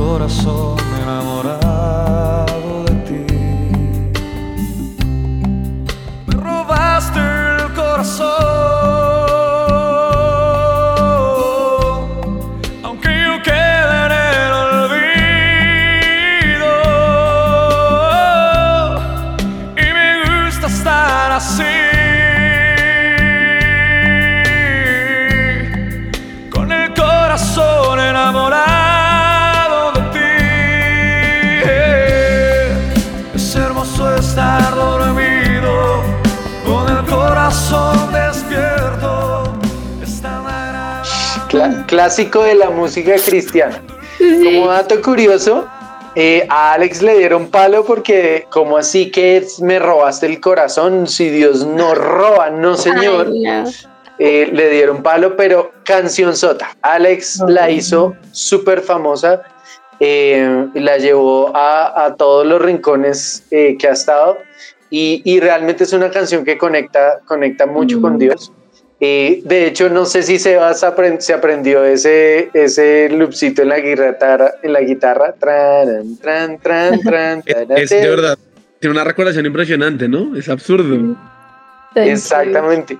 corazón enamorado clásico de la música cristiana. Como dato curioso, eh, a Alex le dieron palo porque, como así que me robaste el corazón? Si Dios no roba, no señor. Ay, no. Eh, le dieron palo, pero canción sota. Alex la hizo súper famosa, eh, la llevó a, a todos los rincones que ha estado y, y realmente es una canción que conecta, conecta mucho con Dios. Eh, de hecho, no sé si Sebas apren- se aprendió ese, ese loopcito en la guitarra, en la guitarra. Tran, tran, tran, <laughs> tran, Es, es de verdad. Tiene una recordación impresionante, ¿no? Es absurdo. Exactamente.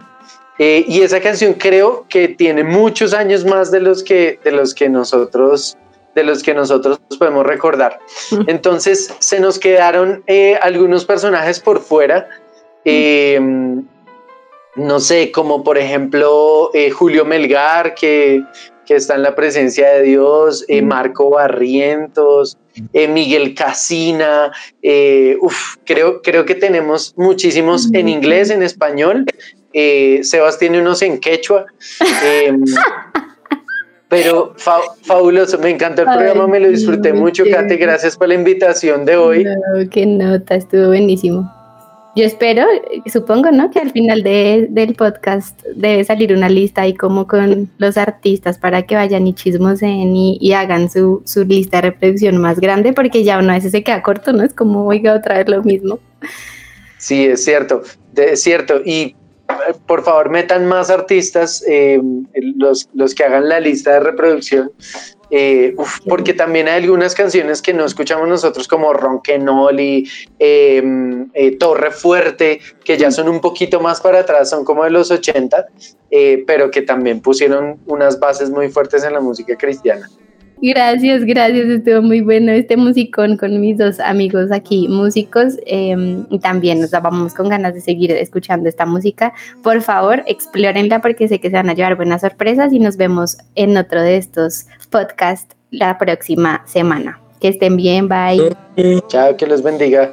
Eh, y esa canción creo que tiene muchos años más de los que, de los que nosotros de los que nosotros podemos recordar. Entonces se nos quedaron eh, algunos personajes por fuera. eh, no sé, como por ejemplo eh, Julio Melgar, que, que está en la presencia de Dios, eh, Marco Barrientos, eh, Miguel Casina, uf, creo, creo que tenemos muchísimos en inglés, en español. Eh, Sebas tiene unos en quechua. eh, <laughs> pero fa- fabuloso, me encantó el Ay, programa, me lo disfruté mucho. Kate. Gracias por la invitación de hoy. No, qué nota, estuvo buenísimo. Yo espero, supongo, ¿no? Que al final de- del podcast debe salir una lista ahí como con los artistas para que vayan y chismosen y, hagan su, su lista de reproducción más grande, porque ya uno a veces se queda corto, ¿no? Es como, oiga, otra vez lo mismo. Sí, es cierto, es cierto. Y por favor, metan más artistas, eh, los, los que hagan la lista de reproducción. eh, uf, porque también hay algunas canciones que no escuchamos nosotros como Ronquenoli, eh, eh, Torre Fuerte, que ya son un poquito más para atrás, son como de los 80, eh, pero que también pusieron unas bases muy fuertes en la música cristiana. Gracias, gracias. Estuvo muy bueno este musicón con mis dos amigos aquí, músicos. eh, y también nos vamos con ganas de seguir escuchando esta música. Por favor, explórenla porque sé que se van a llevar buenas sorpresas y nos vemos en otro de estos podcasts la próxima semana. Que estén bien, bye. Chao, que los bendiga.